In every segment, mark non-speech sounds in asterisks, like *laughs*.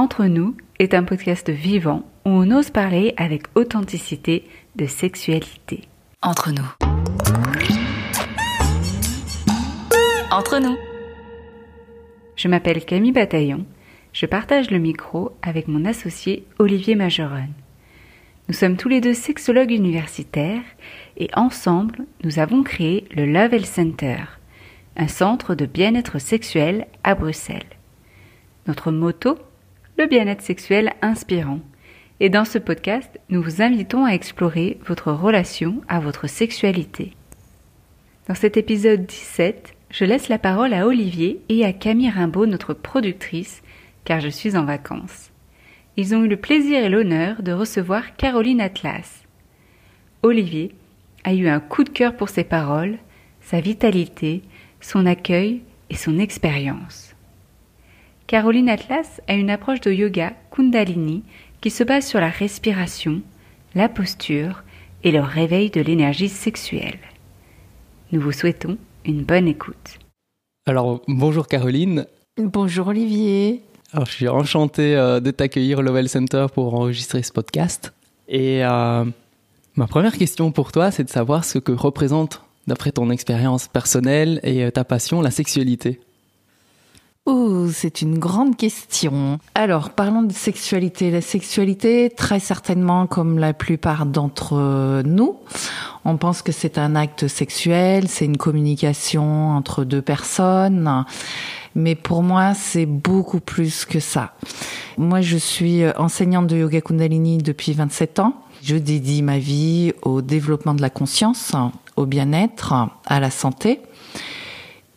Entre nous est un podcast vivant où on ose parler avec authenticité de sexualité. Entre nous. Entre nous. Je m'appelle Camille Bataillon. Je partage le micro avec mon associé Olivier Majeron. Nous sommes tous les deux sexologues universitaires et ensemble, nous avons créé le Love Center, un centre de bien-être sexuel à Bruxelles. Notre motto Le bien-être sexuel inspirant. Et dans ce podcast, nous vous invitons à explorer votre relation à votre sexualité. Dans cet épisode 17, je laisse la parole à Olivier et à Camille Rimbaud, notre productrice, car je suis en vacances. Ils ont eu le plaisir et l'honneur de recevoir Caroline Atlas. Olivier a eu un coup de cœur pour ses paroles, sa vitalité, son accueil et son expérience. Caroline Atlas a une approche de yoga Kundalini qui se base sur la respiration, la posture et le réveil de l'énergie sexuelle. Nous vous souhaitons une bonne écoute. Alors, bonjour Caroline. Bonjour Olivier. Alors, je suis enchanté euh, de t'accueillir au Lovell Center pour enregistrer ce podcast. Et euh, ma première question pour toi, c'est de savoir ce que représente, d'après ton expérience personnelle et euh, ta passion, la sexualité. Oh, c'est une grande question. Alors, parlons de sexualité. La sexualité, très certainement, comme la plupart d'entre nous, on pense que c'est un acte sexuel, c'est une communication entre deux personnes. Mais pour moi, c'est beaucoup plus que ça. Moi, je suis enseignante de yoga kundalini depuis 27 ans. Je dédie ma vie au développement de la conscience, au bien-être, à la santé.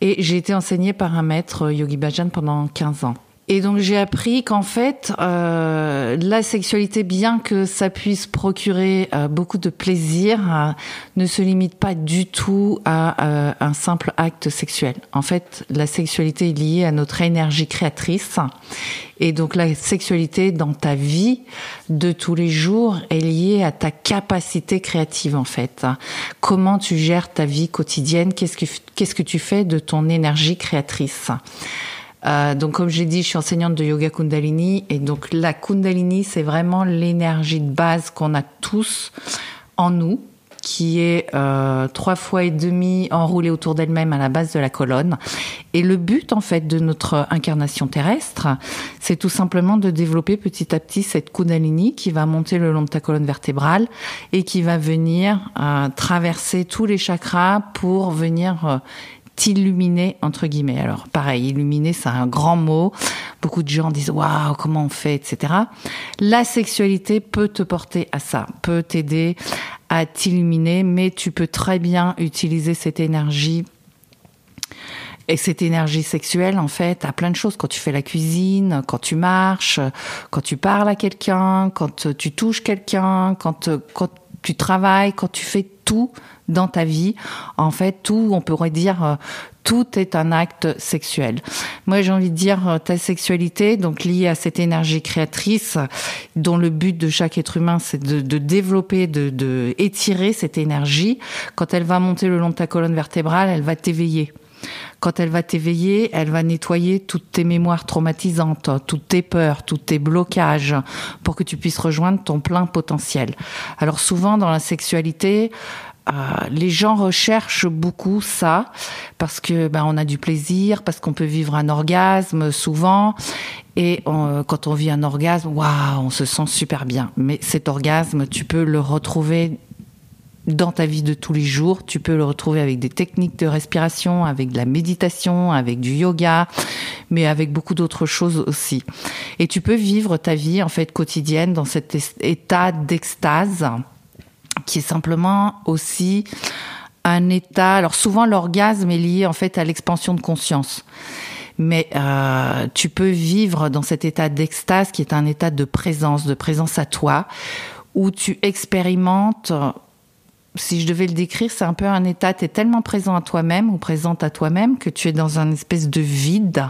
Et j'ai été enseignée par un maître Yogi Bhajan pendant 15 ans. Et donc j'ai appris qu'en fait, euh, la sexualité, bien que ça puisse procurer euh, beaucoup de plaisir, euh, ne se limite pas du tout à euh, un simple acte sexuel. En fait, la sexualité est liée à notre énergie créatrice. Et donc la sexualité dans ta vie de tous les jours est liée à ta capacité créative en fait. Comment tu gères ta vie quotidienne? Qu'est-ce que qu'est-ce que tu fais de ton énergie créatrice? Euh, donc comme j'ai dit, je suis enseignante de yoga Kundalini et donc la Kundalini, c'est vraiment l'énergie de base qu'on a tous en nous qui est euh, trois fois et demi enroulée autour d'elle-même à la base de la colonne. Et le but, en fait, de notre incarnation terrestre, c'est tout simplement de développer petit à petit cette Kundalini qui va monter le long de ta colonne vertébrale et qui va venir euh, traverser tous les chakras pour venir t'illuminer entre guillemets. Alors pareil, illuminer c'est un grand mot. Beaucoup de gens disent waouh comment on fait, etc. La sexualité peut te porter à ça, peut t'aider à t'illuminer, mais tu peux très bien utiliser cette énergie et cette énergie sexuelle, en fait, à plein de choses. Quand tu fais la cuisine, quand tu marches, quand tu parles à quelqu'un, quand tu touches quelqu'un, quand, quand tu travailles, quand tu fais tout dans ta vie, en fait, tout, on pourrait dire, euh, tout est un acte sexuel. Moi, j'ai envie de dire euh, ta sexualité, donc liée à cette énergie créatrice, dont le but de chaque être humain, c'est de, développer, de, de étirer cette énergie. Quand elle va monter le long de ta colonne vertébrale, elle va t'éveiller. Quand elle va t'éveiller, elle va nettoyer toutes tes mémoires traumatisantes, toutes tes peurs, tous tes blocages, pour que tu puisses rejoindre ton plein potentiel. Alors souvent dans la sexualité, les gens recherchent beaucoup ça parce que ben, on a du plaisir, parce qu'on peut vivre un orgasme souvent. Et quand on vit un orgasme, waouh, on se sent super bien. Mais cet orgasme, tu peux le retrouver dans ta vie de tous les jours. Tu peux le retrouver avec des techniques de respiration, avec de la méditation, avec du yoga, mais avec beaucoup d'autres choses aussi. Et tu peux vivre ta vie en fait quotidienne dans cet état d'extase qui est simplement aussi un état. Alors souvent l'orgasme est lié en fait à l'expansion de conscience. Mais euh, tu peux vivre dans cet état d'extase qui est un état de présence, de présence à toi, où tu expérimentes si je devais le décrire, c'est un peu un état, tu es tellement présent à toi-même ou présente à toi-même que tu es dans un espèce de vide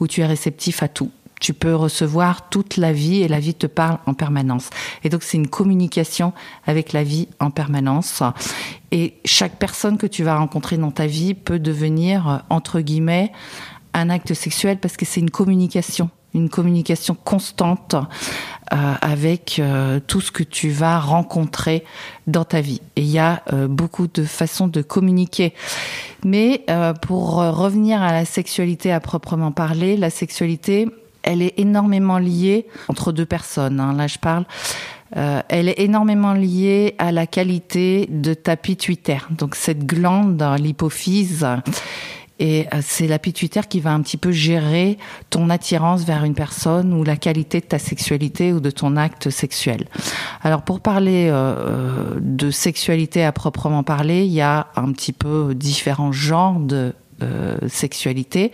où tu es réceptif à tout. Tu peux recevoir toute la vie et la vie te parle en permanence. Et donc c'est une communication avec la vie en permanence. Et chaque personne que tu vas rencontrer dans ta vie peut devenir, entre guillemets, un acte sexuel parce que c'est une communication une communication constante euh, avec euh, tout ce que tu vas rencontrer dans ta vie. Et il y a euh, beaucoup de façons de communiquer. Mais pour revenir à la sexualité à proprement parler, la sexualité, elle est énormément liée entre deux personnes. Hein. Là, je parle. elle est énormément liée à la qualité de ta pituitaire. Donc cette glande, l'hypophyse, et euh, c'est la pituitaire qui va un petit peu gérer ton attirance vers une personne ou la qualité de ta sexualité ou de ton acte sexuel. Alors pour parler euh, de sexualité à proprement parler, il y a un petit peu différents genres de euh, sexualité.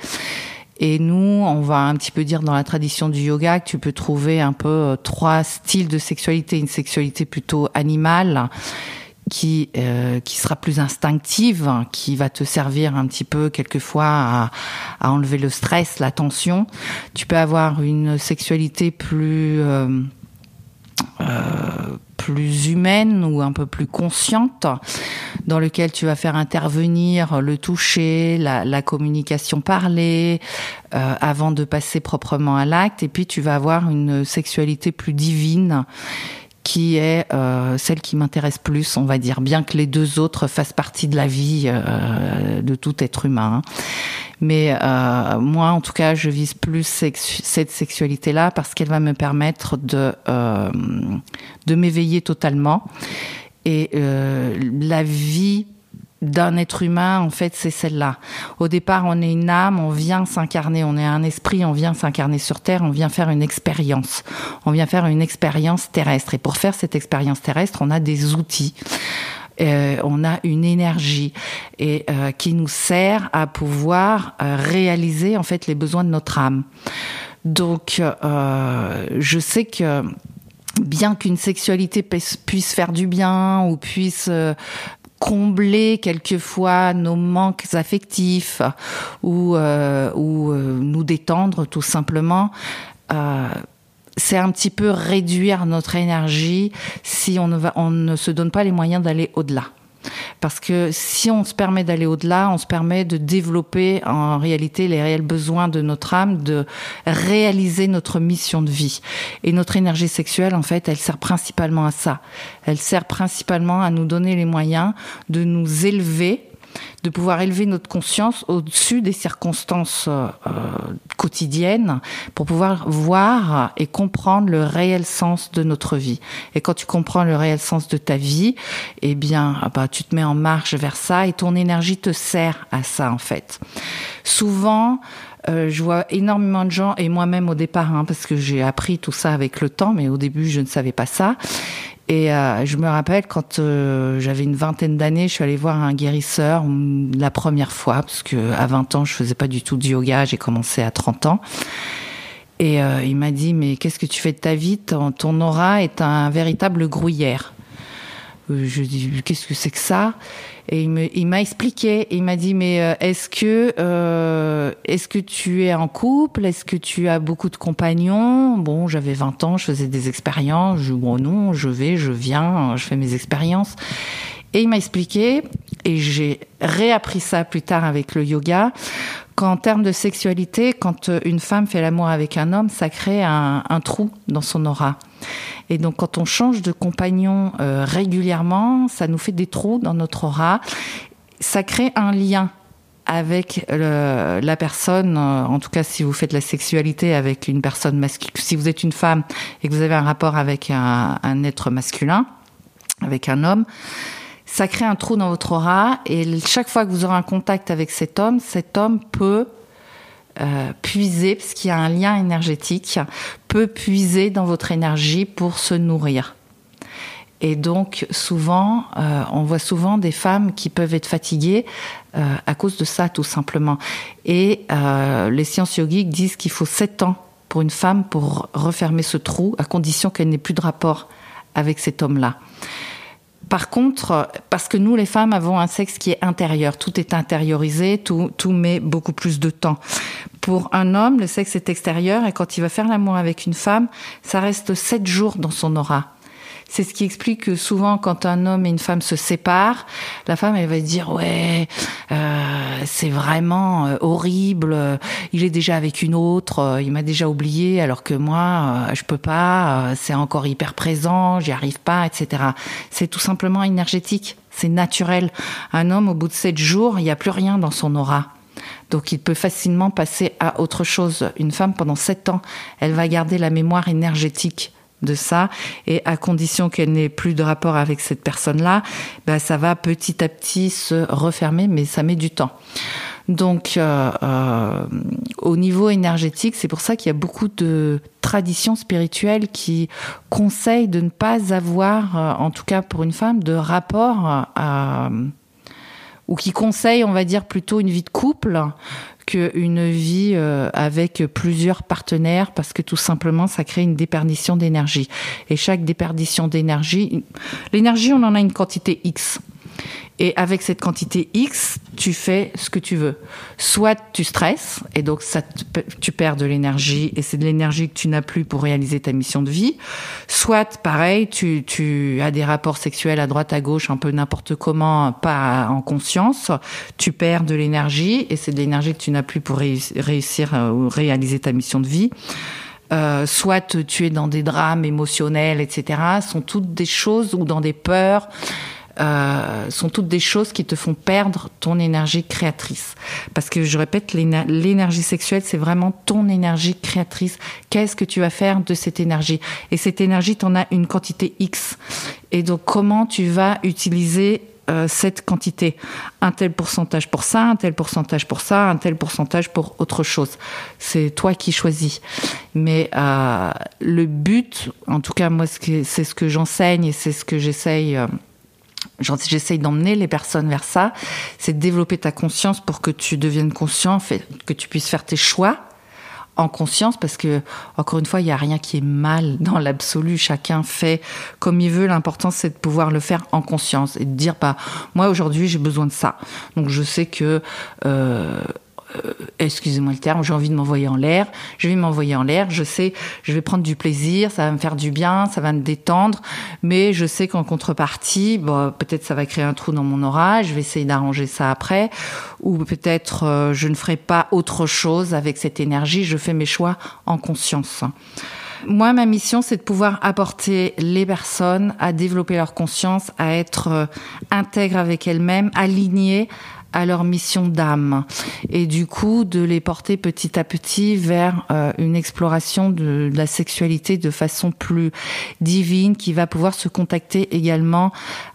Et nous, on va un petit peu dire dans la tradition du yoga que tu peux trouver un peu trois styles de sexualité. Une sexualité plutôt animale, qui euh, qui sera plus instinctive, qui va te servir un petit peu quelquefois à, à enlever le stress, la tension. Tu peux avoir une sexualité plus euh, euh, plus humaine ou un peu plus consciente, dans lequel tu vas faire intervenir le toucher, la, communication parlée, euh, avant de passer proprement à l'acte. Et puis tu vas avoir une sexualité plus divine qui est euh, celle qui m'intéresse plus, on va dire, bien que les deux autres fassent partie de la vie euh, de tout être humain. Mais euh, moi, en tout cas, je vise plus cette sexualité-là parce qu'elle va me permettre de de m'éveiller totalement. Et la vie d'un être humain, en fait, c'est celle-là. Au départ, on est une âme, on vient s'incarner, on est un esprit, on vient s'incarner sur Terre, on vient faire une expérience. On vient faire une expérience terrestre. Et pour faire cette expérience terrestre, on a des outils. Euh, on a une énergie et euh, qui nous sert à pouvoir euh, réaliser en fait les besoins de notre âme. Donc, je sais que bien qu'une sexualité puisse faire du bien ou puisse combler quelquefois nos manques affectifs ou, euh, euh, nous détendre tout simplement. Euh, c'est un petit peu réduire notre énergie si on ne, va, on ne se donne pas les moyens d'aller au-delà. Parce que si on se permet d'aller au-delà, on se permet de développer en réalité les réels besoins de notre âme, de réaliser notre mission de vie. Et notre énergie sexuelle, en fait, elle sert principalement à ça. Elle sert principalement à nous donner les moyens de nous élever de pouvoir élever notre conscience au-dessus des circonstances euh, quotidiennes pour pouvoir voir et comprendre le réel sens de notre vie. Et quand tu comprends le réel sens de ta vie, eh bien, ah bah, tu te mets en marche vers ça et ton énergie te sert à ça en fait. Souvent, euh, je vois énormément de gens, et moi-même au départ, hein, parce que j'ai appris tout ça avec le temps, mais au début je ne savais pas ça. Et euh, je me rappelle quand euh, j'avais une vingtaine d'années, je suis allée voir un guérisseur la première fois parce que à 20 ans, je faisais pas du tout de yoga, j'ai commencé à 30 ans. Et euh, il m'a dit mais qu'est-ce que tu fais de ta vie? Ton, ton aura est un véritable gruyère. Je dis qu'est-ce que c'est que ça? Et il m'a expliqué, il m'a dit mais euh, est-ce que euh, est-ce que tu es en couple, est-ce que tu as beaucoup de compagnons? Bon, j'avais 20 ans, je faisais des expériences, je bon non, je vais, je viens, je fais mes expériences. Et il m'a expliqué, et j'ai réappris ça plus tard avec le yoga, qu'en termes de sexualité, quand une femme fait l'amour avec un homme, ça crée un trou dans son aura. Et donc, quand on change de compagnon euh, régulièrement, ça nous fait des trous dans notre aura. Ça crée un lien avec la personne, euh, en tout cas si vous faites la sexualité avec une personne masculine, si vous êtes une femme et que vous avez un rapport avec un, un être masculin, avec un homme, ça crée un trou dans votre aura et chaque fois que vous aurez un contact avec cet homme, cet homme peut euh, puiser, parce qu'il y a un lien énergétique, peut puiser dans votre énergie pour se nourrir. Et donc souvent, euh, on voit souvent des femmes qui peuvent être fatiguées euh, à cause de ça, tout simplement. Et les sciences yogiques disent qu'il faut sept ans pour une femme pour refermer ce trou, à condition qu'elle n'ait plus de rapport avec cet homme-là. Par contre, parce que nous, les femmes, avons un sexe qui est intérieur, tout est intériorisé, tout, tout met beaucoup plus de temps. Pour un homme, le sexe est extérieur et quand il va faire l'amour avec une femme, ça reste sept jours dans son aura. C'est ce qui explique que souvent, quand un homme et une femme se séparent, la femme, elle va dire ouais, euh, c'est vraiment euh, horrible. Il est déjà avec une autre, euh, il m'a déjà oublié, alors que moi, je peux pas. c'est encore hyper présent, j'y arrive pas, etc. C'est tout simplement énergétique. C'est naturel. Un homme, au bout de sept jours, il n'y a plus rien dans son aura. Donc il peut facilement passer à autre chose. Une femme, pendant sept ans, elle va garder la mémoire énergétique de ça et à condition qu'elle n'ait plus de rapport avec cette personne-là, ben, ça va petit à petit se refermer, mais ça met du temps. Donc, euh, euh, au niveau énergétique, c'est pour ça qu'il y a beaucoup de traditions spirituelles qui conseillent de ne pas avoir, euh, en tout cas pour une femme, de rapport ou qui conseille, on va dire, plutôt une vie de couple qu'une vie euh, avec plusieurs partenaires parce que tout simplement ça crée une déperdition d'énergie. Et chaque déperdition d'énergie, l'énergie on en a une quantité X. Et avec cette quantité X, tu fais ce que tu veux. Soit tu stresses, et donc ça tu perds de l'énergie, et c'est de l'énergie que tu n'as plus pour réaliser ta mission de vie. Soit, pareil, tu, tu as des rapports sexuels à droite, à gauche, un peu n'importe comment, pas en conscience. Tu perds de l'énergie, et c'est de l'énergie que tu n'as plus pour réussir euh, ou réaliser ta mission de vie. Euh, soit tu es dans des drames émotionnels, etc. sont toutes des choses ou dans des peurs euh, sont toutes des choses qui te font perdre ton énergie créatrice. Parce que je répète, l'énergie sexuelle, c'est vraiment ton énergie créatrice. Qu'est-ce que tu vas faire de cette énergie? Et cette énergie, tu en as une quantité X. Et donc, comment tu vas utiliser euh, cette quantité? Un tel pourcentage pour ça, un tel pourcentage pour ça, un tel pourcentage pour autre chose. C'est toi qui choisis. Mais euh, le but, en tout cas moi, c'est ce que j'enseigne et c'est ce que j'essaye j'essaye d'emmener les personnes vers ça, c'est de développer ta conscience pour que tu deviennes conscient, que tu puisses faire tes choix en conscience parce que encore une fois il n'y a rien qui est mal dans l'absolu. Chacun fait comme il veut. L'important c'est de pouvoir le faire en conscience et de dire bah moi aujourd'hui j'ai besoin de ça. Donc je sais que euh, excusez-moi le terme, j'ai envie de m'envoyer en l'air, je vais m'envoyer en l'air, je sais, je vais prendre du plaisir, ça va me faire du bien, ça va me détendre, mais je sais qu'en contrepartie, peut-être ça va créer un trou dans mon aura, je vais essayer d'arranger ça après, ou peut-être euh, je ne ferai pas autre chose avec cette énergie, je fais mes choix en conscience. Moi, ma mission, c'est de pouvoir apporter les personnes à développer leur conscience, à être euh, intègres avec elles-mêmes, alignées à leur mission d'âme et du coup de les porter petit à petit vers euh, une exploration de, la sexualité de façon plus divine qui va pouvoir se contacter également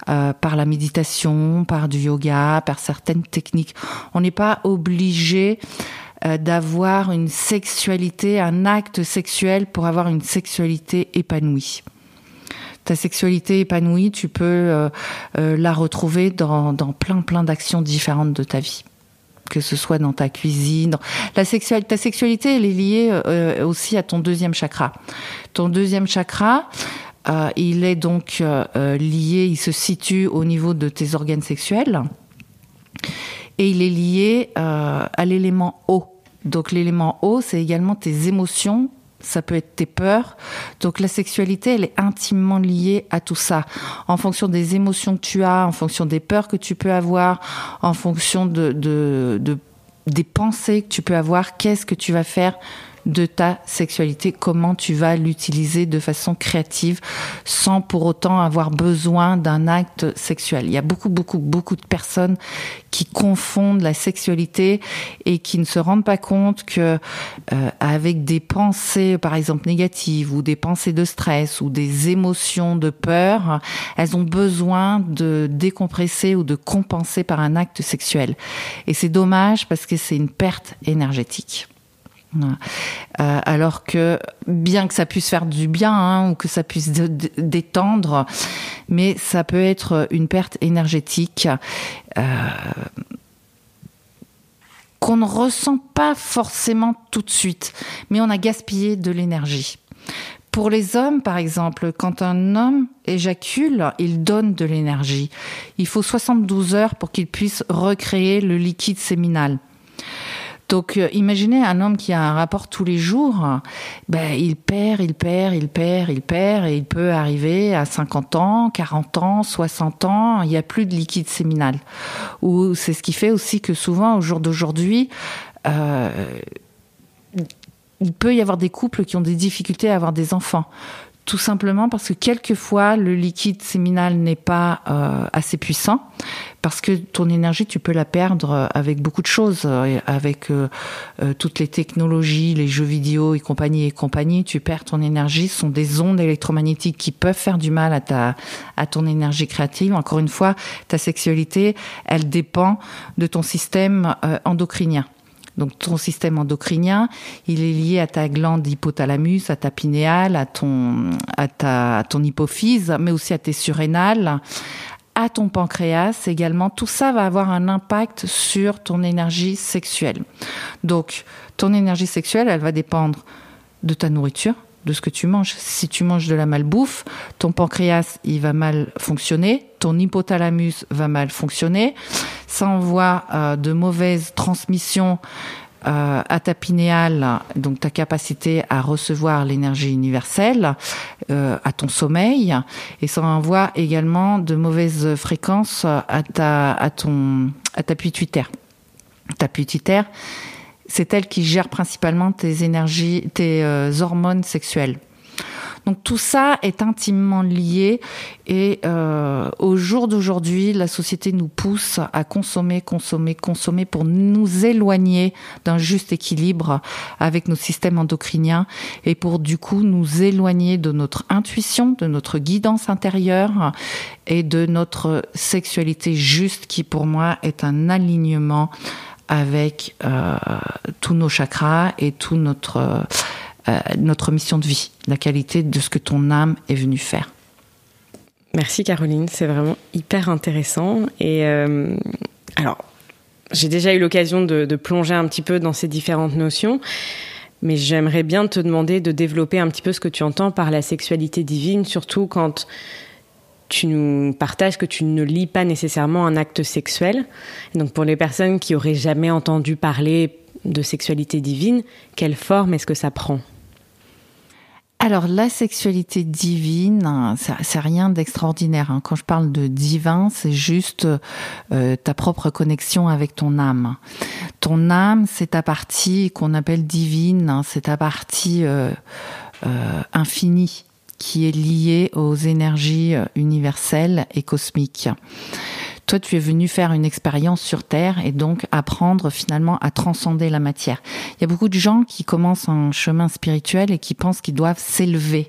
euh, par la méditation, par du yoga, par certaines techniques. On n'est pas obligé euh, d'avoir une sexualité, un acte sexuel pour avoir une sexualité épanouie ta sexualité épanouie, tu peux euh, euh, la retrouver dans, plein plein d'actions différentes de ta vie que ce soit dans ta cuisine. La sexualité, ta sexualité, elle est liée euh, aussi à ton deuxième chakra. Ton deuxième chakra, il est donc lié, il se situe au niveau de tes organes sexuels et il est lié à l'élément eau. Donc l'élément eau, c'est également tes émotions, ça peut être tes peurs. Donc la sexualité, elle est intimement liée à tout ça. En fonction des émotions que tu as, en fonction des peurs que tu peux avoir, en fonction de, de, de des pensées que tu peux avoir, qu'est-ce que tu vas faire de ta sexualité, comment tu vas l'utiliser de façon créative sans pour autant avoir besoin d'un acte sexuel? Il y a beaucoup, beaucoup, beaucoup de personnes qui confondent la sexualité et qui ne se rendent pas compte que euh, avec des pensées, par exemple négatives ou des pensées de stress ou des émotions de peur, elles ont besoin de décompresser ou de compenser par un acte sexuel. Et c'est dommage parce que c'est une perte énergétique. Euh, alors que bien que ça puisse faire du bien hein, ou que ça puisse détendre, mais ça peut être une perte énergétique euh, qu'on ne ressent pas forcément tout de suite, mais on a gaspillé de l'énergie. Pour les hommes, par exemple, quand un homme éjacule, il donne de l'énergie. Il faut 72 heures pour qu'il puisse recréer le liquide séminal. Donc, euh, imaginez un homme qui a un rapport tous les jours, ben, il perd, il perd, il perd, il perd, et il peut arriver à 50 ans, 40 ans, 60 ans, il n'y a plus de liquide séminal. Ou c'est ce qui fait aussi que souvent, au jour d'aujourd'hui, euh, il peut y avoir des couples qui ont des difficultés à avoir des enfants tout simplement parce que quelquefois le liquide séminal n'est pas euh, assez puissant parce que ton énergie tu peux la perdre avec beaucoup de choses euh, avec euh, toutes les technologies les jeux vidéo et compagnie et compagnie tu perds ton énergie. Ce sont des ondes électromagnétiques qui peuvent faire du mal à ta à ton énergie créative. Encore une fois ta sexualité elle dépend de ton système endocrinien. Donc ton système endocrinien, il est lié à ta glande hypothalamus, à ta pinéale, à ton, à ta, ton hypophyse, mais aussi à tes surrénales, à ton pancréas également. Tout ça va avoir un impact sur ton énergie sexuelle. Donc ton énergie sexuelle, elle va dépendre de ta nourriture, de ce que tu manges. Si tu manges de la malbouffe, ton pancréas, il va mal fonctionner, ton hypothalamus va mal fonctionner, ça envoie euh, de mauvaises transmissions euh, à ta pinéale, donc ta capacité à recevoir l'énergie universelle, euh, à ton sommeil, et ça envoie également de mauvaises fréquences à ta, à ton, à ta pituitaire. Ta pituitaire, c'est elle qui gère principalement tes énergies, tes euh, hormones sexuelles. Donc tout ça est intimement lié et euh, au jour d'aujourd'hui, la société nous pousse à consommer, consommer, consommer pour nous éloigner d'un juste équilibre avec nos systèmes endocriniens et pour du coup nous éloigner de notre intuition, de notre guidance intérieure et de notre sexualité juste qui pour moi est un alignement avec euh, tous nos chakras et tout notre euh, notre mission de vie, la qualité de ce que ton âme est venue faire. Merci Caroline, c'est vraiment hyper intéressant. Et euh, alors, j'ai déjà eu l'occasion de, de, plonger un petit peu dans ces différentes notions, mais j'aimerais bien te demander de développer un petit peu ce que tu entends par la sexualité divine, surtout quand tu nous partages que tu ne lis pas nécessairement un acte sexuel. donc pour les personnes qui auraient jamais entendu parler de sexualité divine, quelle forme est-ce que ça prend? Alors la sexualité divine, c'est rien d'extraordinaire. Hein. Quand je parle de divin, c'est juste euh, ta propre connexion avec ton âme. Ton âme, c'est ta partie qu'on appelle divine, hein. c'est ta partie euh, euh, infinie qui est liée aux énergies universelles et cosmiques toi, tu es venu faire une expérience sur Terre et donc apprendre finalement à transcender la matière. Il y a beaucoup de gens qui commencent un chemin spirituel et qui pensent qu'ils doivent s'élever.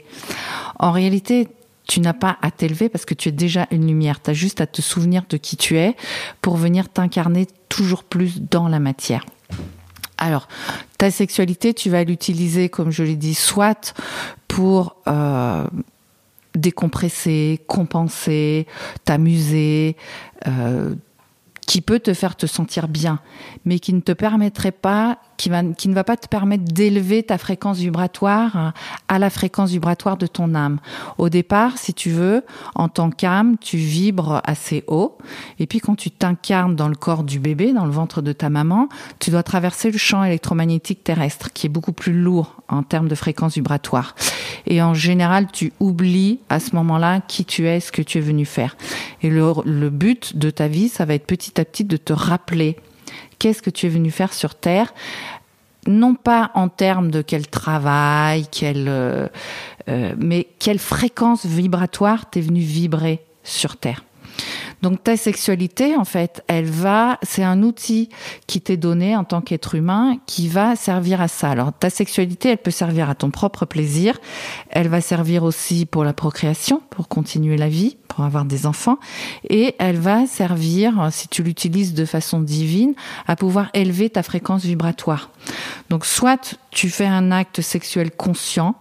En réalité, tu n'as pas à t'élever parce que tu es déjà une lumière. Tu as juste à te souvenir de qui tu es pour venir t'incarner toujours plus dans la matière. Alors, ta sexualité, tu vas l'utiliser, comme je l'ai dit, soit pour euh, décompresser, compenser, t'amuser, euh, qui peut te faire te sentir bien, mais qui ne te permettrait pas qui, ne va pas te permettre d'élever ta fréquence vibratoire à la fréquence vibratoire de ton âme. Au départ, si tu veux, en tant qu'âme, tu vibres assez haut. Et puis quand tu t'incarnes dans le corps du bébé, dans le ventre de ta maman, tu dois traverser le champ électromagnétique terrestre, qui est beaucoup plus lourd en termes de fréquence vibratoire. Et en général, tu oublies à ce moment-là qui tu es, ce que tu es venu faire. Et le but de ta vie, ça va être petit à petit de te rappeler qu'est-ce que tu es venu faire sur Terre non pas en termes de quel travail, euh, euh, mais quelle fréquence vibratoire t'es venu vibrer sur Terre. Donc ta sexualité, en fait, elle va, c'est un outil qui t'est donné en tant qu'être humain qui va servir à ça. Alors ta sexualité, elle peut servir à ton propre plaisir, elle va servir aussi pour la procréation, pour continuer la vie, pour avoir des enfants, et elle va servir, si tu l'utilises de façon divine, à pouvoir élever ta fréquence vibratoire. Donc soit tu fais un acte sexuel conscient,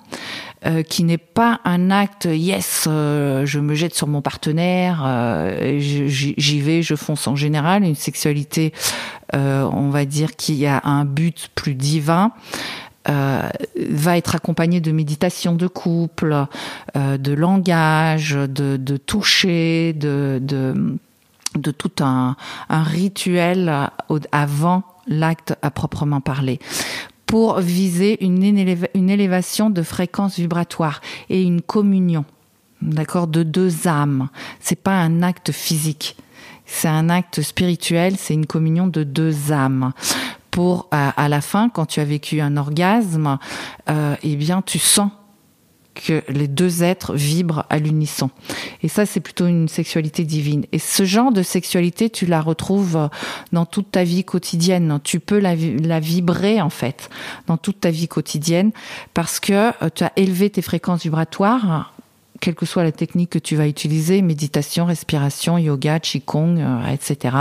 euh, qui n'est pas un acte yes, euh, je me jette sur mon partenaire, euh, j'y vais, je fonce. En général, une sexualité, on va dire, qui a un but plus divin. va être accompagnée de méditation de couple, de langage, de, toucher, de, tout un rituel avant l'acte à proprement parler pour viser une, une élévation de fréquence vibratoire et une communion, d'accord, de deux âmes. C'est pas un acte physique, c'est un acte spirituel, c'est une communion de deux âmes. Pour à, la fin, quand tu as vécu un orgasme, euh, eh bien, tu sens que les deux êtres vibrent à l'unisson. Et ça, c'est plutôt une sexualité divine. Et ce genre de sexualité, tu la retrouves dans toute ta vie quotidienne. Tu peux la, vibrer, en fait, dans toute ta vie quotidienne, parce que euh, tu as élevé tes fréquences vibratoires quelle que soit la technique que tu vas utiliser, méditation, respiration, yoga, qigong, euh, etc.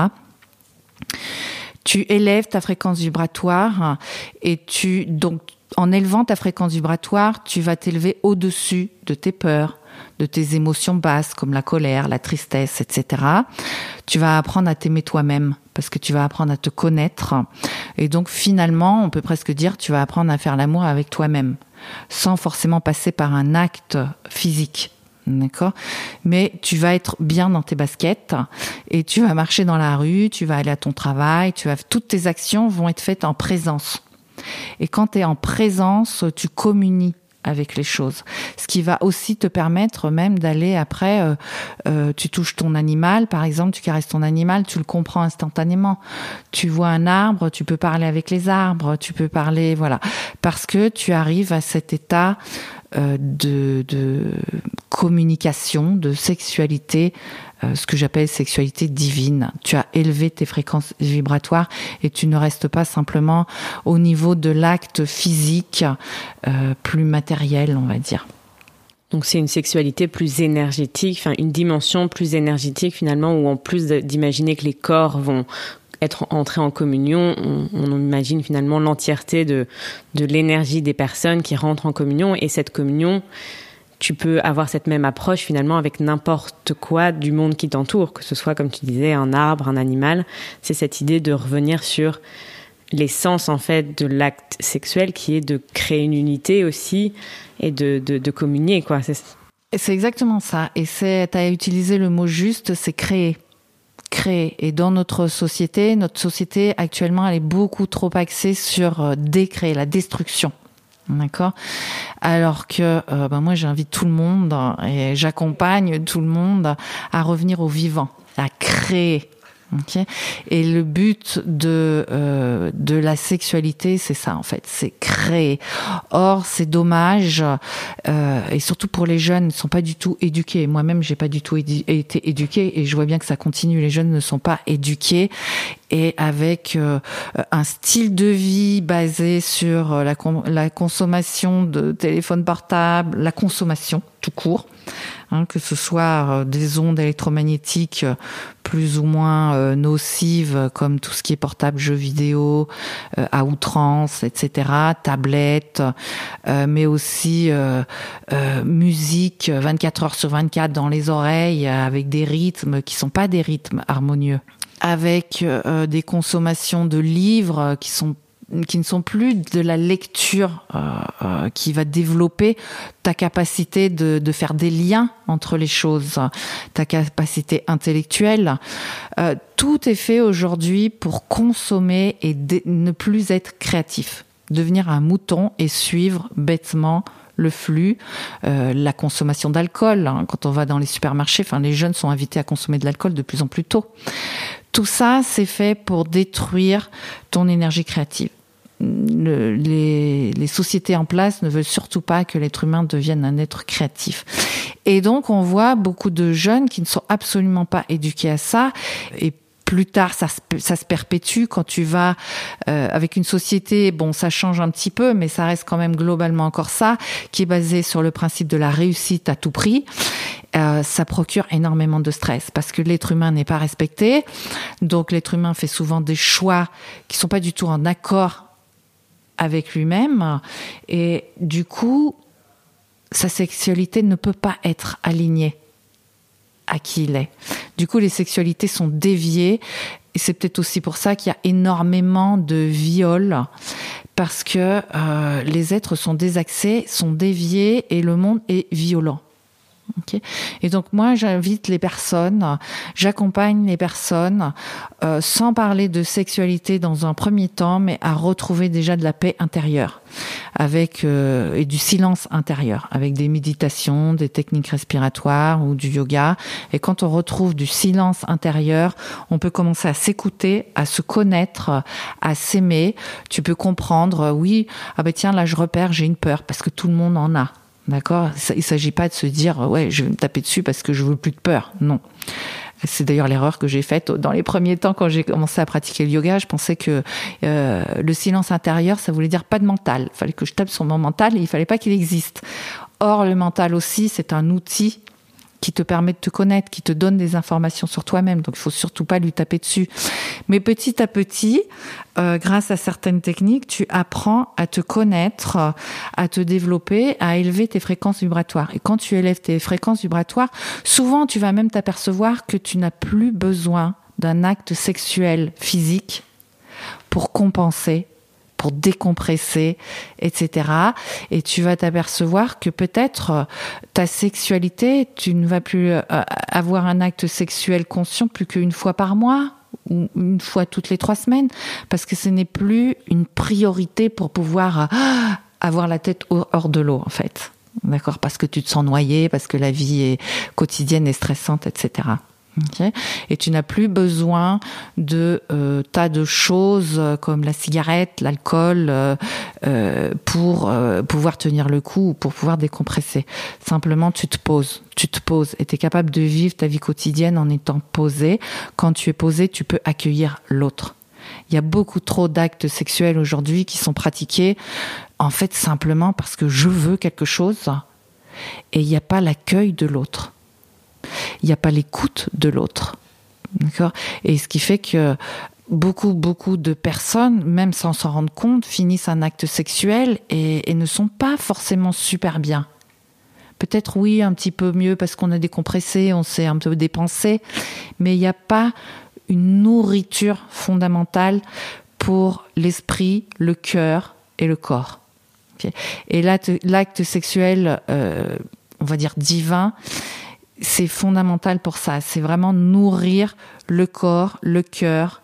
Tu élèves ta fréquence vibratoire et tu donc en élevant ta fréquence vibratoire, tu vas t'élever au-dessus de tes peurs, de tes émotions basses comme la colère, la tristesse, etc. Tu vas apprendre à t'aimer toi-même parce que tu vas apprendre à te connaître. Et donc finalement, on peut presque dire, tu vas apprendre à faire l'amour avec toi-même sans forcément passer par un acte physique. D'accord Mais tu vas être bien dans tes baskets et tu vas marcher dans la rue, tu vas aller à ton travail, tu vas toutes tes actions vont être faites en présence. Et quand tu es en présence, tu communies avec les choses. Ce qui va aussi te permettre même d'aller après, euh, euh, tu touches ton animal, par exemple, tu caresses ton animal, tu le comprends instantanément. Tu vois un arbre, tu peux parler avec les arbres, tu peux parler, voilà, parce que tu arrives à cet état de, de communication, de sexualité euh, ce que j'appelle sexualité divine. Tu as élevé tes fréquences vibratoires et tu ne restes pas simplement au niveau de l'acte physique euh, plus matériel, on va dire. Donc c'est une sexualité plus énergétique, enfin une dimension plus énergétique finalement, où en plus d'imaginer que les corps vont être entrés en communion, on, imagine finalement l'entièreté de, de l'énergie des personnes qui rentrent en communion et cette communion tu peux avoir cette même approche finalement avec n'importe quoi du monde qui t'entoure, que ce soit comme tu disais un arbre, un animal. C'est cette idée de revenir sur l'essence en fait de l'acte sexuel qui est de créer une unité aussi et de, de, de communier quoi. C'est exactement ça. Et c'est, as utilisé le mot juste, c'est créer créer. Et dans notre société, notre société actuellement, elle est beaucoup trop axée sur euh, décréer, la destruction. D'accord? Alors que euh, ben moi j'invite tout le monde et j'accompagne tout le monde à revenir au vivant, à créer Okay. Et le but de euh, de la sexualité, c'est ça en fait, c'est créer. Or, c'est dommage, euh, et surtout pour les jeunes, ne sont pas du tout éduqués. Moi-même, j'ai pas du tout été éduquée, et je vois bien que ça continue. Les jeunes ne sont pas éduqués, et avec euh, un style de vie basé sur la, consommation de téléphones portables, la consommation tout court. Hein, que ce soit euh, des ondes électromagnétiques euh, plus ou moins euh, nocives, comme tout ce qui est portable, jeux vidéo, à outrance, etc., tablettes, mais aussi musique 24 heures sur 24 dans les oreilles, avec des rythmes qui sont pas des rythmes harmonieux avec des consommations de livres qui sont qui ne sont plus de la lecture euh, euh, qui va développer ta capacité de, faire des liens entre les choses, ta capacité intellectuelle. Euh, tout est fait aujourd'hui pour consommer et ne plus être créatif, devenir un mouton et suivre bêtement le flux, la consommation d'alcool. Hein, quand on va dans les supermarchés, enfin les jeunes sont invités à consommer de l'alcool de plus en plus tôt. Tout ça, c'est fait pour détruire ton énergie créative le, les, les, sociétés en place ne veulent surtout pas que l'être humain devienne un être créatif. Et donc, on voit beaucoup de jeunes qui ne sont absolument pas éduqués à ça. Et plus tard, ça se, ça se perpétue quand tu vas euh, avec une société. Bon, ça change un petit peu, mais ça reste quand même globalement encore ça, qui est basé sur le principe de la réussite à tout prix. Euh, ça procure énormément de stress parce que l'être humain n'est pas respecté. Donc, l'être humain fait souvent des choix qui sont pas du tout en accord avec lui-même et du coup, sa sexualité ne peut pas être alignée à qui il est. Du coup, les sexualités sont déviées et c'est peut-être aussi pour ça qu'il y a énormément de viols parce que euh, les êtres sont désaxés, sont déviés et le monde est violent. Et donc moi, j'invite les personnes, j'accompagne les personnes, euh, sans parler de sexualité dans un premier temps, mais à retrouver déjà de la paix intérieure, avec euh, et du silence intérieur, avec des méditations, des techniques respiratoires ou du yoga. Et quand on retrouve du silence intérieur, on peut commencer à s'écouter, à se connaître, à s'aimer. Tu peux comprendre, oui, ah ben tiens là je repère, j'ai une peur parce que tout le monde en a. D'accord? Il s'agit pas de se dire ouais, je vais me taper dessus parce que je veux plus de peur. Non. C'est d'ailleurs l'erreur que j'ai faite dans les premiers temps quand j'ai commencé à pratiquer le yoga. Je pensais que euh, le silence intérieur, ça voulait dire pas de mental. Il fallait que je tape sur mon mental et il fallait pas qu'il existe. Or, le mental aussi, c'est un outil qui te permet de te connaître, qui te donne des informations sur toi-même. Donc il faut surtout pas lui taper dessus. Mais petit à petit, euh, grâce à certaines techniques, tu apprends à te connaître, à te développer, à élever tes fréquences vibratoires. Et quand tu élèves tes fréquences vibratoires, souvent tu vas même t'apercevoir que tu n'as plus besoin d'un acte sexuel physique pour compenser pour décompresser, etc. Et tu vas t'apercevoir que peut-être euh, ta sexualité, tu ne vas plus euh, avoir un acte sexuel conscient plus qu'une fois par mois ou une fois toutes les trois semaines, parce que ce n'est plus une priorité pour pouvoir euh, avoir la tête hors de l'eau, en fait. D'accord? Parce que tu te sens noyé, parce que la vie est quotidienne et stressante, etc. Et tu n'as plus besoin de euh, tas de choses euh, comme la cigarette, l'alcool euh, pour pouvoir tenir le coup ou pour pouvoir décompresser. Simplement, tu te poses, tu te poses et tu es capable de vivre ta vie quotidienne en étant posé. Quand tu es posé, tu peux accueillir l'autre. Il y a beaucoup trop d'actes sexuels aujourd'hui qui sont pratiqués en fait simplement parce que je veux quelque chose et il n'y a pas l'accueil de l'autre il n'y a pas l'écoute de l'autre. D'accord? Et ce qui fait que beaucoup, beaucoup de personnes, même sans s'en rendre compte, finissent un acte sexuel et, ne sont pas forcément super bien. Peut-être oui, un petit peu mieux parce qu'on a décompressé, on s'est un peu dépensé, mais il n'y a pas une nourriture fondamentale pour l'esprit, le cœur et le corps. Et l'acte sexuel, euh, on va dire divin, c'est fondamental pour ça. C'est vraiment nourrir le corps, le cœur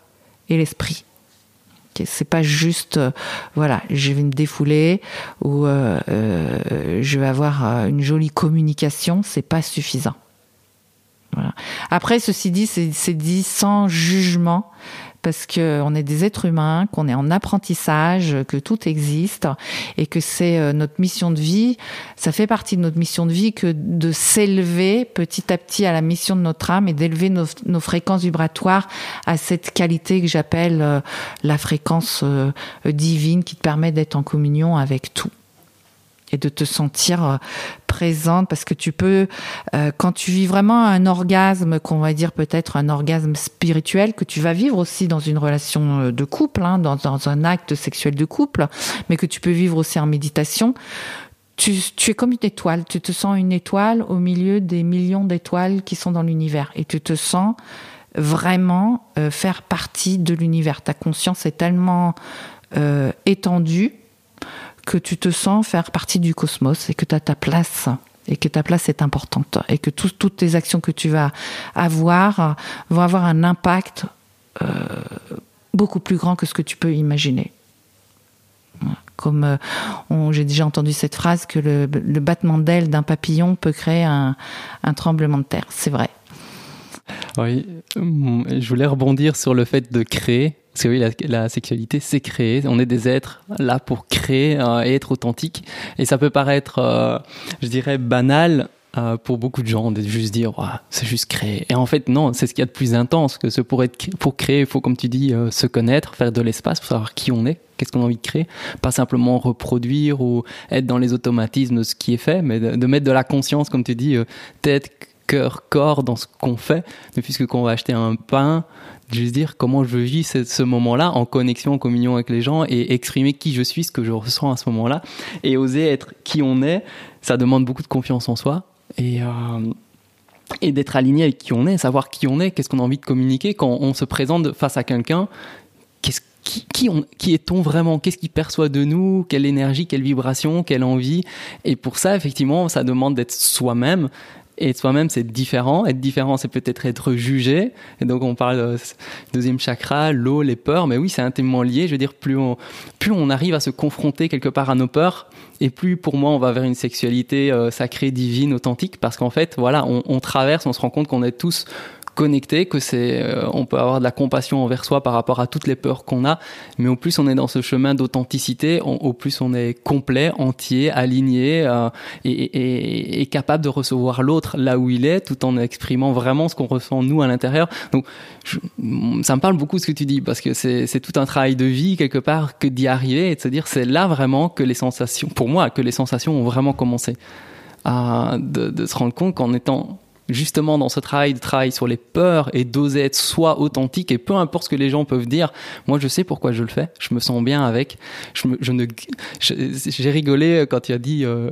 et l'esprit. c'est pas juste, euh, voilà, je vais me défouler ou euh, euh, je vais avoir une jolie communication. C'est pas suffisant. Après, ceci dit, c'est dit sans jugement parce qu'on est des êtres humains, qu'on est en apprentissage, que tout existe et que c'est euh, notre mission de vie. Ça fait partie de notre mission de vie que de s'élever petit à petit à la mission de notre âme et d'élever nos, fréquences vibratoires à cette qualité que j'appelle euh, la fréquence euh, divine qui te permet d'être en communion avec tout et de te sentir euh, présente parce que tu peux euh, quand tu vis vraiment un orgasme qu'on va dire peut-être un orgasme spirituel que tu vas vivre aussi dans une relation euh, de couple hein, dans, un acte sexuel de couple mais que tu peux vivre aussi en méditation tu es comme une étoile. Tu te sens une étoile au milieu des millions d'étoiles qui sont dans l'univers. Et tu te sens vraiment faire partie de l'univers. Ta conscience est tellement étendue que tu te sens faire partie du cosmos et que tu as ta place et que ta place est importante et que toutes tes actions que tu vas avoir vont avoir un impact euh, beaucoup plus grand que ce que tu peux imaginer. Comme euh, j'ai déjà entendu cette phrase que le, battement d'aile d'un papillon peut créer un, un tremblement de terre. C'est vrai. Oui, je voulais rebondir sur le fait de créer parce que oui, la, sexualité, c'est créer. On est des êtres là pour créer euh, et être authentique. Et ça peut paraître, euh, je dirais, banal euh, pour beaucoup de gens de juste dire, c'est juste créer. Et en fait, non, c'est ce qu'il y a de plus intense. Que ce pour être, pour créer, il faut, comme tu dis, se connaître, faire de l'espace pour savoir qui on est, qu'est-ce qu'on a envie de créer. Pas simplement reproduire ou être dans les automatismes de ce qui est fait, mais de, mettre de la conscience, comme tu dis, tête, cœur, corps dans ce qu'on fait. Quand on va acheter un pain, juste dire comment je vis ce, ce moment-là en connexion, en communion avec les gens et exprimer qui je suis, ce que je ressens à ce moment-là et oser être qui on est. Ça demande beaucoup de confiance en soi et euh, et d'être aligné avec qui on est, savoir qui on est, qu'est-ce qu'on a envie de communiquer quand on se présente face à quelqu'un. Qui, qui, qui est-on vraiment? Qu'est-ce qu'il perçoit de nous? Quelle énergie, quelle vibration, quelle envie? Et pour ça, effectivement, ça demande d'être soi-même et soi-même c'est différent. Être différent, c'est peut-être être jugé. Et donc on parle euh, deuxième chakra, l'eau, les peurs. Mais oui, c'est intimement lié. Je veux dire, plus on, plus on arrive à se confronter quelque part à nos peurs, et plus pour moi on va vers une sexualité euh, sacrée, divine, authentique, parce qu'en fait, voilà, on, on traverse, on se rend compte qu'on est tous connecté, que c'est, euh, on peut avoir de la compassion envers soi par rapport à toutes les peurs qu'on a, mais au plus on est dans ce chemin d'authenticité, au plus on est complet, entier, aligné euh, et, et, capable de recevoir l'autre là où il est, tout en exprimant vraiment ce qu'on ressent nous à l'intérieur. Donc, ça me parle beaucoup ce que tu dis parce que c'est, c'est tout un travail de vie quelque part que d'y arriver et de se dire c'est là vraiment que les sensations, pour moi, que les sensations ont vraiment commencé. À, de, de se rendre compte qu'en étant justement dans ce travail de travail sur les peurs et d'oser être soi authentique et peu importe ce que les gens peuvent dire, moi je sais pourquoi je le fais, je me sens bien avec. Je, j'ai rigolé quand tu as dit euh,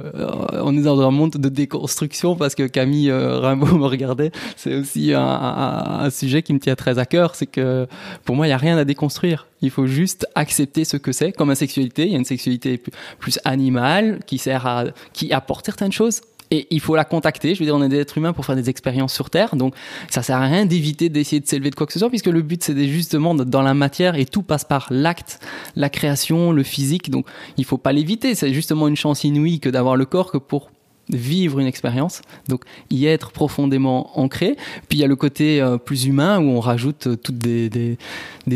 on est dans un monde de déconstruction parce que Camille euh, Rimbaud me regardait. C'est aussi un, sujet qui me tient très à cœur, c'est que pour moi il y a rien à déconstruire. Il faut juste accepter ce que c'est comme la sexualité. Il y a une sexualité plus animale qui sert à qui apporte certaines choses et il faut la contacter. Je veux dire, on est des êtres humains pour faire des expériences sur Terre, donc ça sert à rien d'éviter d'essayer de s'élever de quoi que ce soit, puisque le but c'est justement dans la matière et tout passe par l'acte, la création, le physique. Donc il faut pas l'éviter. C'est justement une chance inouïe que d'avoir le corps que pour vivre une expérience, donc y être profondément ancré. Puis il y a le côté euh, plus humain où on rajoute euh, toutes des, des,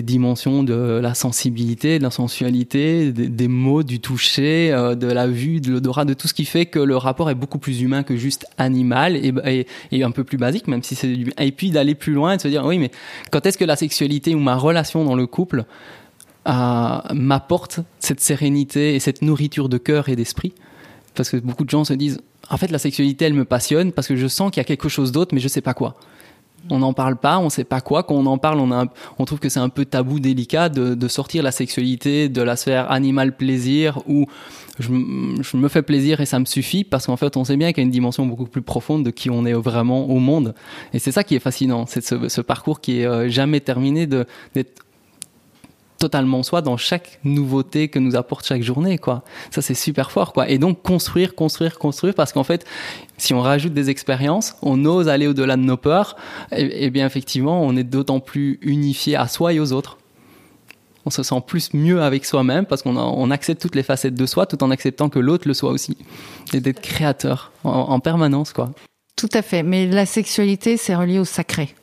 dimensions de la sensibilité, de la sensualité, des, mots, du toucher, euh, de la vue, de l'odorat, de tout ce qui fait que le rapport est beaucoup plus humain que juste animal et, et, et un peu plus basique, même si c'est et puis d'aller plus loin et de se dire oui mais quand est-ce que la sexualité ou ma relation dans le couple m'apporte cette sérénité et cette nourriture de cœur et d'esprit? Parce que beaucoup de gens se disent en fait, la sexualité, elle me passionne parce que je sens qu'il y a quelque chose d'autre, mais je sais pas quoi. On n'en parle pas, on sait pas quoi. Quand on en parle, on, a, on trouve que c'est un peu tabou, délicat de, sortir la sexualité de la sphère animal plaisir où je, me fais plaisir et ça me suffit parce qu'en fait, on sait bien qu'il y a une dimension beaucoup plus profonde de qui on est vraiment au monde. Et c'est ça qui est fascinant, c'est ce, ce, parcours qui est euh, jamais terminé d'être totalement soi dans chaque nouveauté que nous apporte chaque journée quoi. Ça c'est super fort quoi. Et donc construire construire construire parce qu'en fait si on rajoute des expériences on ose aller au-delà de nos peurs et, et bien effectivement on est d'autant plus unifié à soi et aux autres. On se sent plus mieux avec soi-même parce qu'on on accepte toutes les facettes de soi tout en acceptant que l'autre le soit aussi et d'être créateur en, en permanence quoi. Tout à fait. Mais la sexualité c'est relié au sacré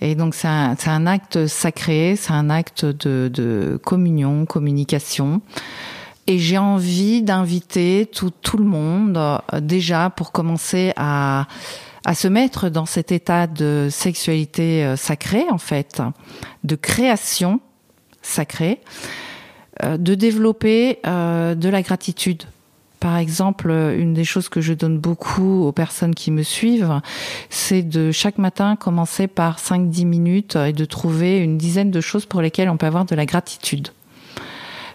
et donc c'est un, acte sacré, c'est un acte de, communion, communication. Et j'ai envie d'inviter tout, le monde euh, déjà pour commencer à, à se mettre dans cet état de sexualité euh, sacrée en fait, de création sacrée, euh, de développer de la gratitude par exemple, une des choses que je donne beaucoup aux personnes qui me suivent, c'est de chaque matin commencer par 5-10 minutes et de trouver une dizaine de choses pour lesquelles on peut avoir de la gratitude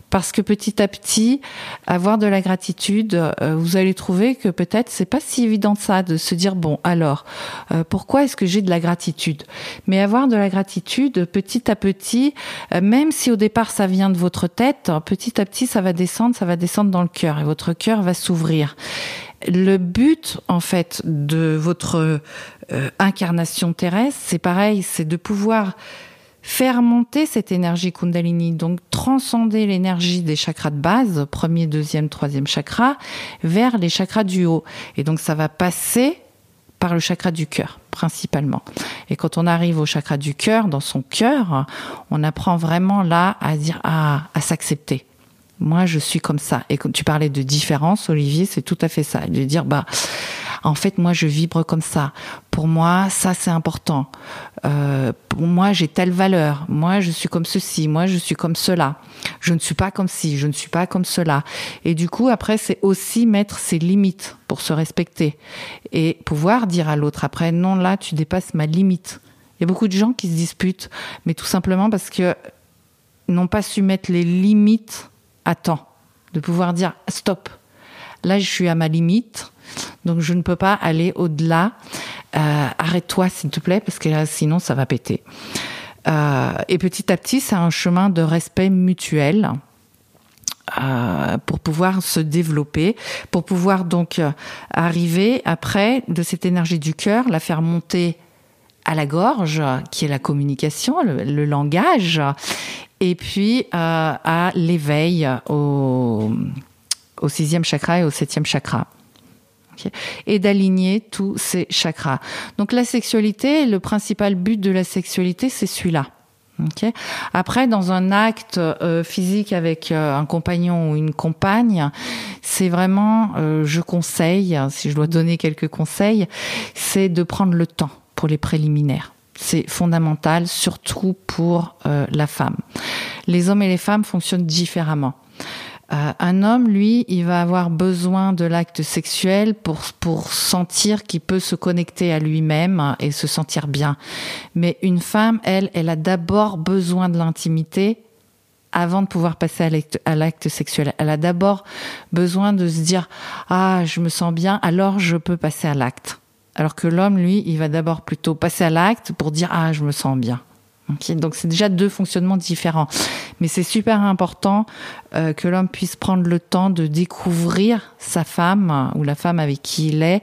parce que petit à petit, avoir de la gratitude, euh, vous allez trouver que peut-être c'est pas si évident ça de se dire bon alors euh, pourquoi est-ce que j'ai de la gratitude? Mais avoir de la gratitude petit à petit, euh, même si au départ ça vient de votre tête, petit à petit ça va descendre, ça va descendre dans le cœur et votre cœur va s'ouvrir. Le but en fait de votre incarnation terrestre, c'est pareil, c'est de pouvoir faire monter cette énergie Kundalini, donc transcender l'énergie des chakras de base, premier, deuxième, troisième chakra, vers les chakras du haut. Et donc ça va passer par le chakra du cœur principalement. Et quand on arrive au chakra du cœur, dans son cœur, on apprend vraiment là à dire à s'accepter. Moi, je suis comme ça. Et quand tu parlais de différence, Olivier, c'est tout à fait ça. De dire bah en fait, moi, je vibre comme ça. Pour moi, ça, c'est important. Euh, pour moi, j'ai telle valeur. Moi, je suis comme ceci. Moi, je suis comme cela. Je ne suis pas comme ci. Je ne suis pas comme cela. Et du coup, après, c'est aussi mettre ses limites pour se respecter et pouvoir dire à l'autre après, non, là, tu dépasses ma limite. Il y a beaucoup de gens qui se disputent, mais tout simplement parce que n'ont pas su mettre les limites à temps, de pouvoir dire stop. Là, je suis à ma limite donc je ne peux pas aller au-delà. Euh, Arrête-toi s'il te plaît parce que là, sinon ça va péter. Euh, et petit à petit, c'est un chemin de respect mutuel. euh, pour pouvoir se développer, pour pouvoir donc arriver après de cette énergie du cœur, la faire monter à la gorge, qui est la communication, le, langage, et puis à l'éveil au, au sixième chakra et au septième chakra et d'aligner tous ces chakras. Donc la sexualité, le principal but de la sexualité, c'est celui-là. Après, dans un acte euh, physique avec euh, un compagnon ou une compagne, c'est vraiment, euh, je conseille, si je dois donner quelques conseils, c'est de prendre le temps pour les préliminaires. C'est fondamental, surtout pour la femme. Les hommes et les femmes fonctionnent différemment. Euh, un homme, lui, il va avoir besoin de l'acte sexuel pour, pour sentir qu'il peut se connecter à lui-même et se sentir bien. Mais une femme, elle, elle a d'abord besoin de l'intimité avant de pouvoir passer à l'acte sexuel. Elle a d'abord besoin de se dire ah je me sens bien alors je peux passer à l'acte. Alors que l'homme lui il va d'abord plutôt passer à l'acte pour dire ah je me sens bien. Donc c'est déjà deux fonctionnements différents. Mais c'est super important euh, que l'homme puisse prendre le temps de découvrir sa femme ou la femme avec qui il est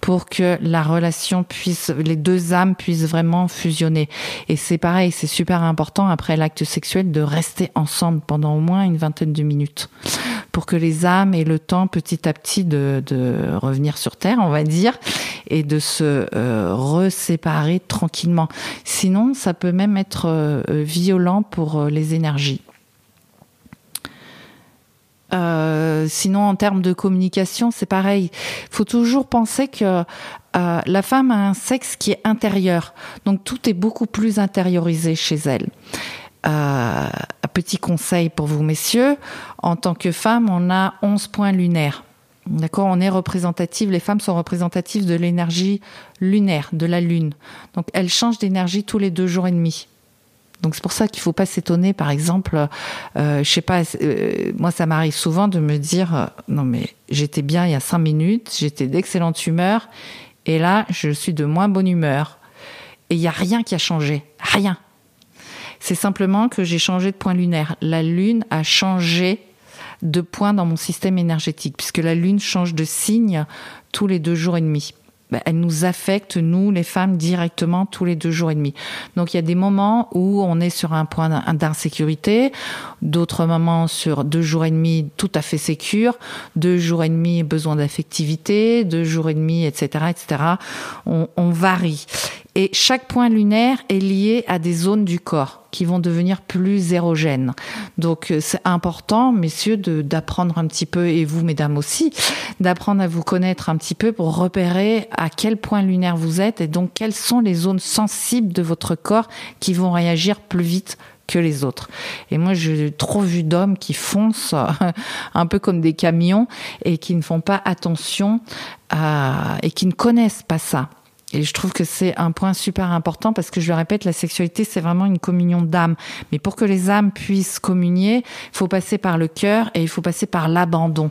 pour que la relation puisse, les deux âmes puissent vraiment fusionner. Et c'est pareil, c'est super important après l'acte sexuel de rester ensemble pendant au moins une vingtaine de minutes pour que les âmes aient le temps petit à petit de, de revenir sur Terre, on va dire, et de se euh, reséparer tranquillement. Sinon, ça peut même être euh, violent pour euh, les énergies. Sinon, en termes de communication, c'est pareil. Il faut toujours penser que la femme a un sexe qui est intérieur. Donc, tout est beaucoup plus intériorisé chez elle. un petit conseil pour vous, messieurs. En tant que femme, on a 11 points lunaires. D'accord, on est représentative, les femmes sont représentatives de l'énergie lunaire, de la lune. Donc elles changent d'énergie tous les deux jours et demi. Donc c'est pour ça qu'il faut pas s'étonner, par exemple, euh, je sais pas, euh, moi ça m'arrive souvent de me dire, euh, non mais j'étais bien il y a cinq minutes, j'étais d'excellente humeur, et là je suis de moins bonne humeur, et il y a rien qui a changé, rien. C'est simplement que j'ai changé de point lunaire. La lune a changé de points dans mon système énergétique, puisque la Lune change de signe tous les deux jours et demi. Ben, elle nous affecte, nous, les femmes, directement tous les deux jours et demi. Donc il y a des moments où on est sur un point d'insécurité, d'autres moments sur deux jours et demi tout à fait sécure, deux jours et demi besoin d'affectivité, deux jours et demi, etc., etc. On, on varie. Et chaque point lunaire est lié à des zones du corps qui vont devenir plus érogènes. Donc euh, c'est important, messieurs, d'apprendre un petit peu, et vous, mesdames aussi, d'apprendre à vous connaître un petit peu pour repérer à quel point lunaire vous êtes et donc quelles sont les zones sensibles de votre corps qui vont réagir plus vite que les autres. Et moi, j'ai trop vu d'hommes qui foncent *laughs* un peu comme des camions et qui ne font pas attention et qui ne connaissent pas ça. Et je trouve que c'est un point super important parce que je le répète, la sexualité, c'est vraiment une communion d'âmes. Mais pour que les âmes puissent communier, il faut passer par le cœur et il faut passer par l'abandon.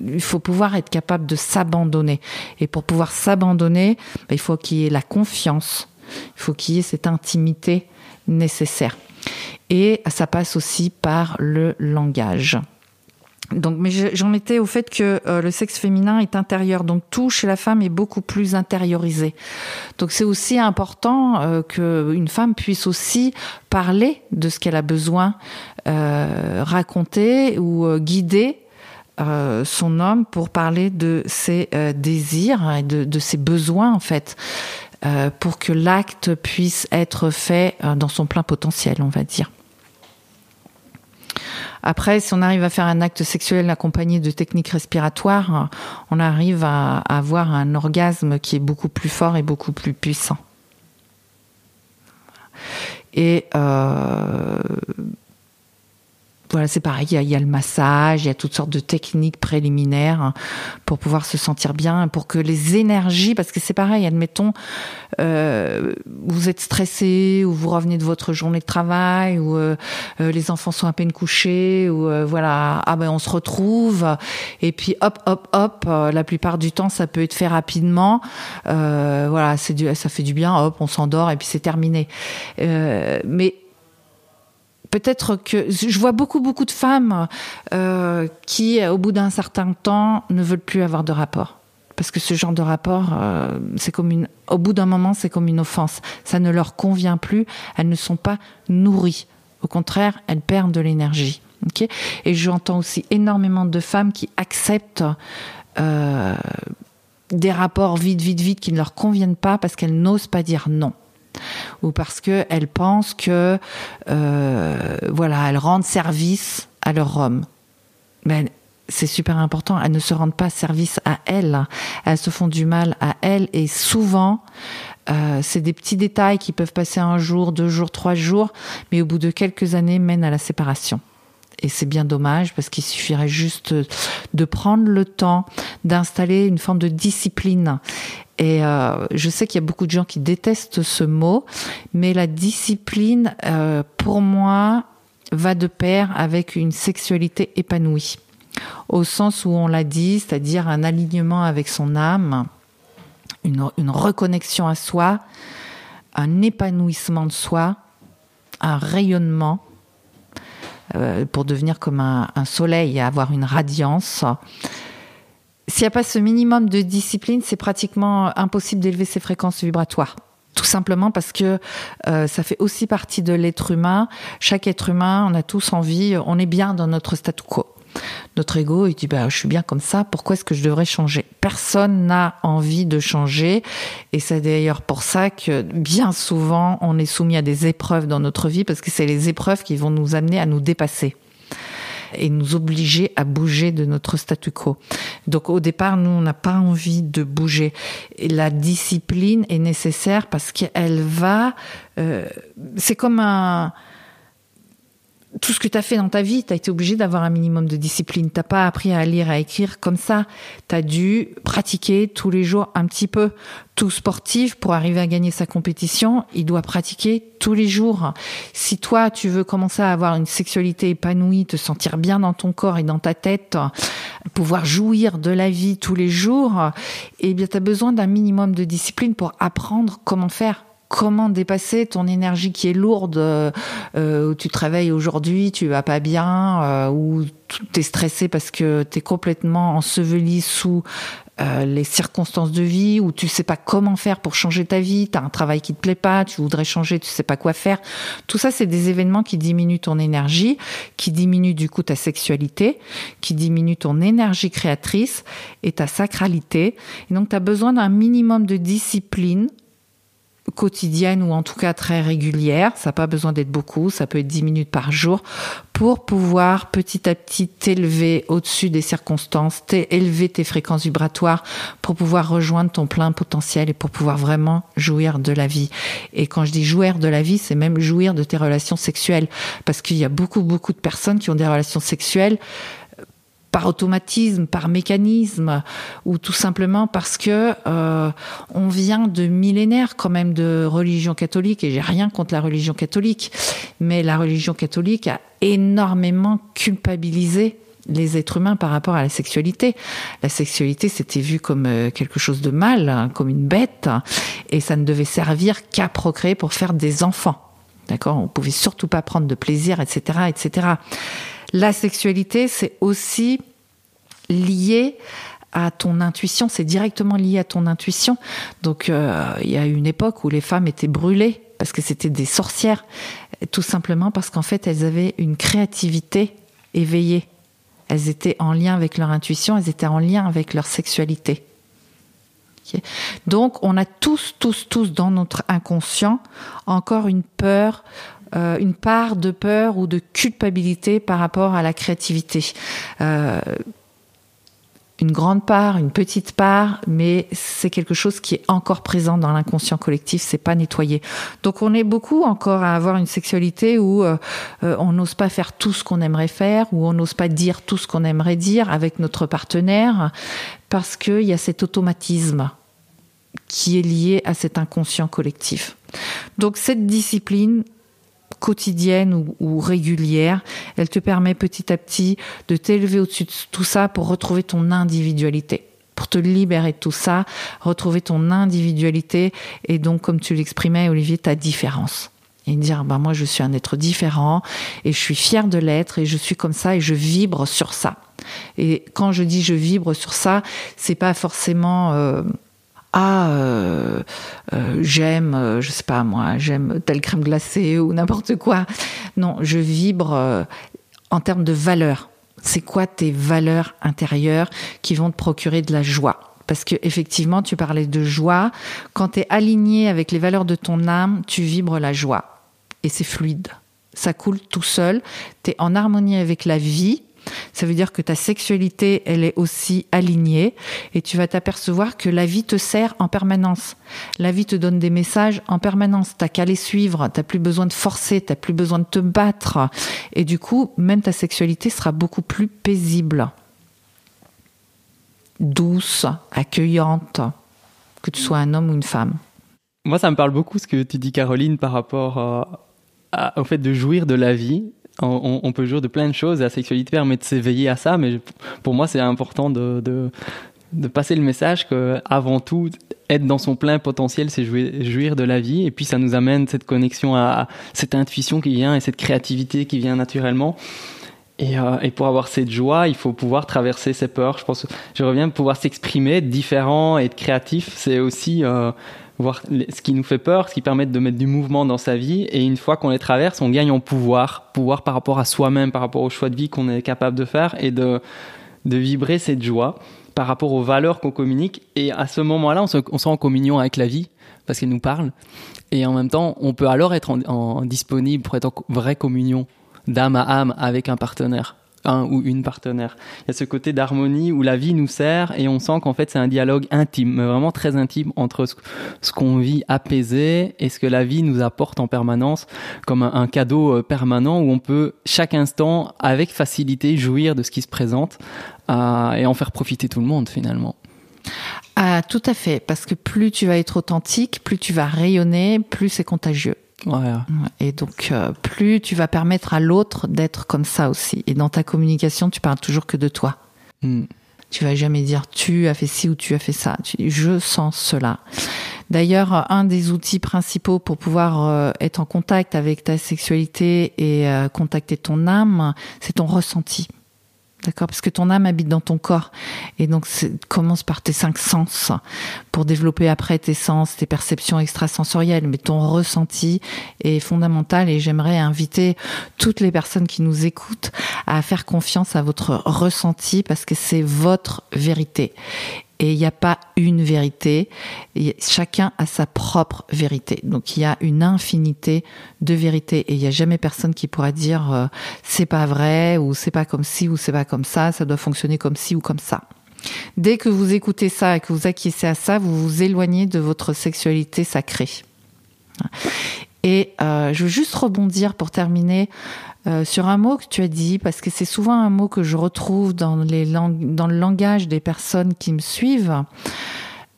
Il faut pouvoir être capable de s'abandonner. Et pour pouvoir s'abandonner, ben, il faut qu'il y ait la confiance. Il faut qu'il y ait cette intimité nécessaire. Et ça passe aussi par le langage. Donc, mais j'en étais au fait que euh, le sexe féminin est intérieur, donc tout chez la femme est beaucoup plus intériorisé. Donc c'est aussi important euh, qu'une femme puisse aussi parler de ce qu'elle a besoin, euh, raconter ou euh, guider euh, son homme pour parler de ses désirs et de, de, ses besoins en fait, pour que l'acte puisse être fait dans son plein potentiel, on va dire. Après, si on arrive à faire un acte sexuel accompagné de techniques respiratoires, on arrive à, avoir un orgasme qui est beaucoup plus fort et beaucoup plus puissant. Et euh, voilà, c'est pareil, il y, a, le massage, il y a toutes sortes de techniques préliminaires pour pouvoir se sentir bien, pour que les énergies, parce que c'est pareil, admettons, euh, vous êtes stressé ou vous revenez de votre journée de travail ou euh, euh, les enfants sont à peine couchés ou voilà, ah ben on se retrouve et puis hop hop hop, la plupart du temps ça peut être fait rapidement, voilà, c'est ça fait du bien, hop, on s'endort et puis c'est terminé. mais peut-être que je vois beaucoup beaucoup de femmes euh, qui, au bout d'un certain temps, ne veulent plus avoir de rapport. Parce que ce genre de rapport, euh, c'est comme une, au bout d'un moment, c'est comme une offense. Ça ne leur convient plus. Elles ne sont pas nourries. Au contraire, elles perdent de l'énergie. Et j'entends aussi énormément de femmes qui acceptent euh, des rapports vite, vite, vite qui ne leur conviennent pas parce qu'elles n'osent pas dire non ou parce qu'elles pensent que euh, voilà elles rendent service à leur homme. Mais c'est super important. Elles ne se rendent pas service à elles. Elles se font du mal à elles et souvent euh, c'est des petits détails qui peuvent passer un jour, deux jours, trois jours, mais au bout de quelques années mènent à la séparation. Et c'est bien dommage parce qu'il suffirait juste de prendre le temps d'installer une forme de discipline. Et euh, je sais qu'il y a beaucoup de gens qui détestent ce mot, mais la discipline, euh, pour moi, va de pair avec une sexualité épanouie. Au sens où on l'a dit, c'est-à-dire un alignement avec son âme, une, une reconnexion à soi, un épanouissement de soi, un rayonnement euh, pour devenir comme un, un, soleil et avoir une radiance. S'il n'y a pas ce minimum de discipline, c'est pratiquement impossible d'élever ses fréquences vibratoires. Tout simplement parce que euh, ça fait aussi partie de l'être humain. Chaque être humain, on a tous envie, on est bien dans notre statu quo. Notre ego, il dit bah, je suis bien comme ça, pourquoi est-ce que je devrais changer? Personne n'a envie de changer. Et c'est d'ailleurs pour ça que bien souvent, on est soumis à des épreuves dans notre vie, parce que c'est les épreuves qui vont nous amener à nous dépasser et nous obliger à bouger de notre statu quo. Donc au départ, nous, on n'a pas envie de bouger. Et la discipline est nécessaire parce qu'elle va... Euh, c'est comme un tout ce que tu as fait dans ta vie, tu as été obligé d'avoir un minimum de discipline. T'as pas appris à lire, à écrire comme ça. Tu as dû pratiquer tous les jours un petit peu. Tout sportif, pour arriver à gagner sa compétition, il doit pratiquer tous les jours. Si toi, tu veux commencer à avoir une sexualité épanouie, te sentir bien dans ton corps et dans ta tête, pouvoir jouir de la vie tous les jours, eh bien, tu as besoin d'un minimum de discipline pour apprendre comment faire comment dépasser ton énergie qui est lourde, euh, où tu travailles aujourd'hui, tu vas pas bien, euh, ou tu es stressé parce que tu es complètement enseveli sous euh, les circonstances de vie, où tu sais pas comment faire pour changer ta vie, tu as un travail qui te plaît pas, tu voudrais changer, tu sais pas quoi faire. Tout ça, c'est des événements qui diminuent ton énergie, qui diminuent du coup ta sexualité, qui diminuent ton énergie créatrice et ta sacralité. Et donc, tu as besoin d'un minimum de discipline quotidienne ou en tout cas très régulière, ça n'a pas besoin d'être beaucoup, ça peut être 10 minutes par jour, pour pouvoir petit à petit t'élever au-dessus des circonstances, élever tes fréquences vibratoires, pour pouvoir rejoindre ton plein potentiel et pour pouvoir vraiment jouir de la vie. Et quand je dis jouir de la vie, c'est même jouir de tes relations sexuelles, parce qu'il y a beaucoup, beaucoup de personnes qui ont des relations sexuelles par automatisme, par mécanisme, ou tout simplement parce que euh, on vient de millénaires quand même de religion catholique, et j'ai rien contre la religion catholique, mais la religion catholique a énormément culpabilisé les êtres humains par rapport à la sexualité. La sexualité, c'était vu comme euh, quelque chose de mal, hein, comme une bête, et ça ne devait servir qu'à procréer pour faire des enfants. D'accord? On pouvait surtout pas prendre de plaisir, etc., etc. La sexualité, c'est aussi lié à ton intuition, c'est directement lié à ton intuition. Donc euh, il y a une époque où les femmes étaient brûlées parce que c'était des sorcières, tout simplement parce qu'en fait elles avaient une créativité éveillée. Elles étaient en lien avec leur intuition, elles étaient en lien avec leur sexualité. Donc on a tous, tous, tous dans notre inconscient encore une peur euh, une part de peur ou de culpabilité par rapport à la créativité. Euh, une grande part, une petite part, mais c'est quelque chose qui est encore présent dans l'inconscient collectif, c'est pas nettoyé. Donc on est beaucoup encore à avoir une sexualité où euh, on n'ose pas faire tout ce qu'on aimerait faire, où on n'ose pas dire tout ce qu'on aimerait dire avec notre partenaire, parce qu'il y a cet automatisme qui est lié à cet inconscient collectif. Donc cette discipline, quotidienne ou, régulière. Elle te permet petit à petit de t'élever au-dessus de tout ça pour retrouver ton individualité pour te libérer de tout ça, retrouver ton individualité et donc, comme tu l'exprimais, Olivier, ta différence. et dire bah moi je suis un être différent et je suis fier de l'être et je suis comme ça et je vibre sur ça. Et quand je dis je vibre sur ça, c'est pas forcément euh, ah euh, euh, j'aime euh, je sais pas moi j'aime telle crème glacée ou n'importe quoi. Non, je vibre euh, en termes de valeur. C'est quoi tes valeurs intérieures qui vont te procurer de la joie? Parce que effectivement, tu parlais de joie. Quand tu es aligné avec les valeurs de ton âme, tu vibres la joie. Et c'est fluide. Ça coule tout seul. Tu es en harmonie avec la vie. Ça veut dire que ta sexualité, elle est aussi alignée. Et tu vas t'apercevoir que la vie te sert en permanence. La vie te donne des messages en permanence. T'as qu'à les suivre. T'as plus besoin de forcer. T'as plus besoin de te battre. Et du coup, même ta sexualité sera beaucoup plus paisible douce, accueillante, que tu sois un homme ou une femme. Moi, ça me parle beaucoup ce que tu dis, Caroline, par rapport à, au fait de jouir de la vie. On, peut jouir de plein de choses. La sexualité permet de s'éveiller à ça, mais pour moi, c'est important de, de, passer le message que, avant tout, être dans son plein potentiel, c'est jouir, de la vie. Et puis, ça nous amène cette connexion à cette intuition qui vient et cette créativité qui vient naturellement. Et, euh, et, pour avoir cette joie, il faut pouvoir traverser ses peurs. Je pense, je reviens pouvoir s'exprimer, être différent, être créatif. C'est aussi euh, voir ce qui nous fait peur, ce qui permet de mettre du mouvement dans sa vie. Et une fois qu'on les traverse, on gagne en pouvoir, pouvoir par rapport à soi-même, par rapport au choix de vie qu'on est capable de faire et de de vibrer cette joie par rapport aux valeurs qu'on communique. Et à ce moment-là, on se, on se rend en communion avec la vie parce qu'elle nous parle. Et en même temps, on peut alors être en, en disponible pour être en vraie communion d'âme à âme avec un partenaire un ou une partenaire. Il y a ce côté d'harmonie où la vie nous sert et on sent qu'en fait c'est un dialogue intime, mais vraiment très intime entre ce, qu'on vit apaisé et ce que la vie nous apporte en permanence comme un, cadeau permanent où on peut chaque instant avec facilité jouir de ce qui se présente euh, et en faire profiter tout le monde finalement. Ah, tout à fait, parce que plus tu vas être authentique, plus tu vas rayonner, plus c'est contagieux. Ouais. Et donc, euh, plus tu vas permettre à l'autre d'être comme ça aussi. Et dans ta communication, tu parles toujours que de toi. Mm. Tu vas jamais dire tu as fait ci ou tu as fait ça. Tu dis je sens cela. D'ailleurs, un des outils principaux pour pouvoir euh, être en contact avec ta sexualité et euh, contacter ton âme, c'est ton ressenti. D'accord Parce que ton âme habite dans ton corps. Et donc, commence par tes cinq sens pour développer après tes sens, tes perceptions extrasensorielles. Mais ton ressenti est fondamental et j'aimerais inviter toutes les personnes qui nous écoutent à faire confiance à votre ressenti parce que c'est votre vérité. Et il n'y a pas une vérité, chacun a sa propre vérité. Donc il y a une infinité de vérités et il n'y a jamais personne qui pourra dire euh, c'est pas vrai ou c'est pas comme ci ou c'est pas comme ça, ça doit fonctionner comme ci ou comme ça. Dès que vous écoutez ça et que vous acquiescez à ça, vous vous éloignez de votre sexualité sacrée. Et euh, je veux juste rebondir pour terminer euh, sur un mot que tu as dit, parce que c'est souvent un mot que je retrouve dans, le langage des personnes qui me suivent,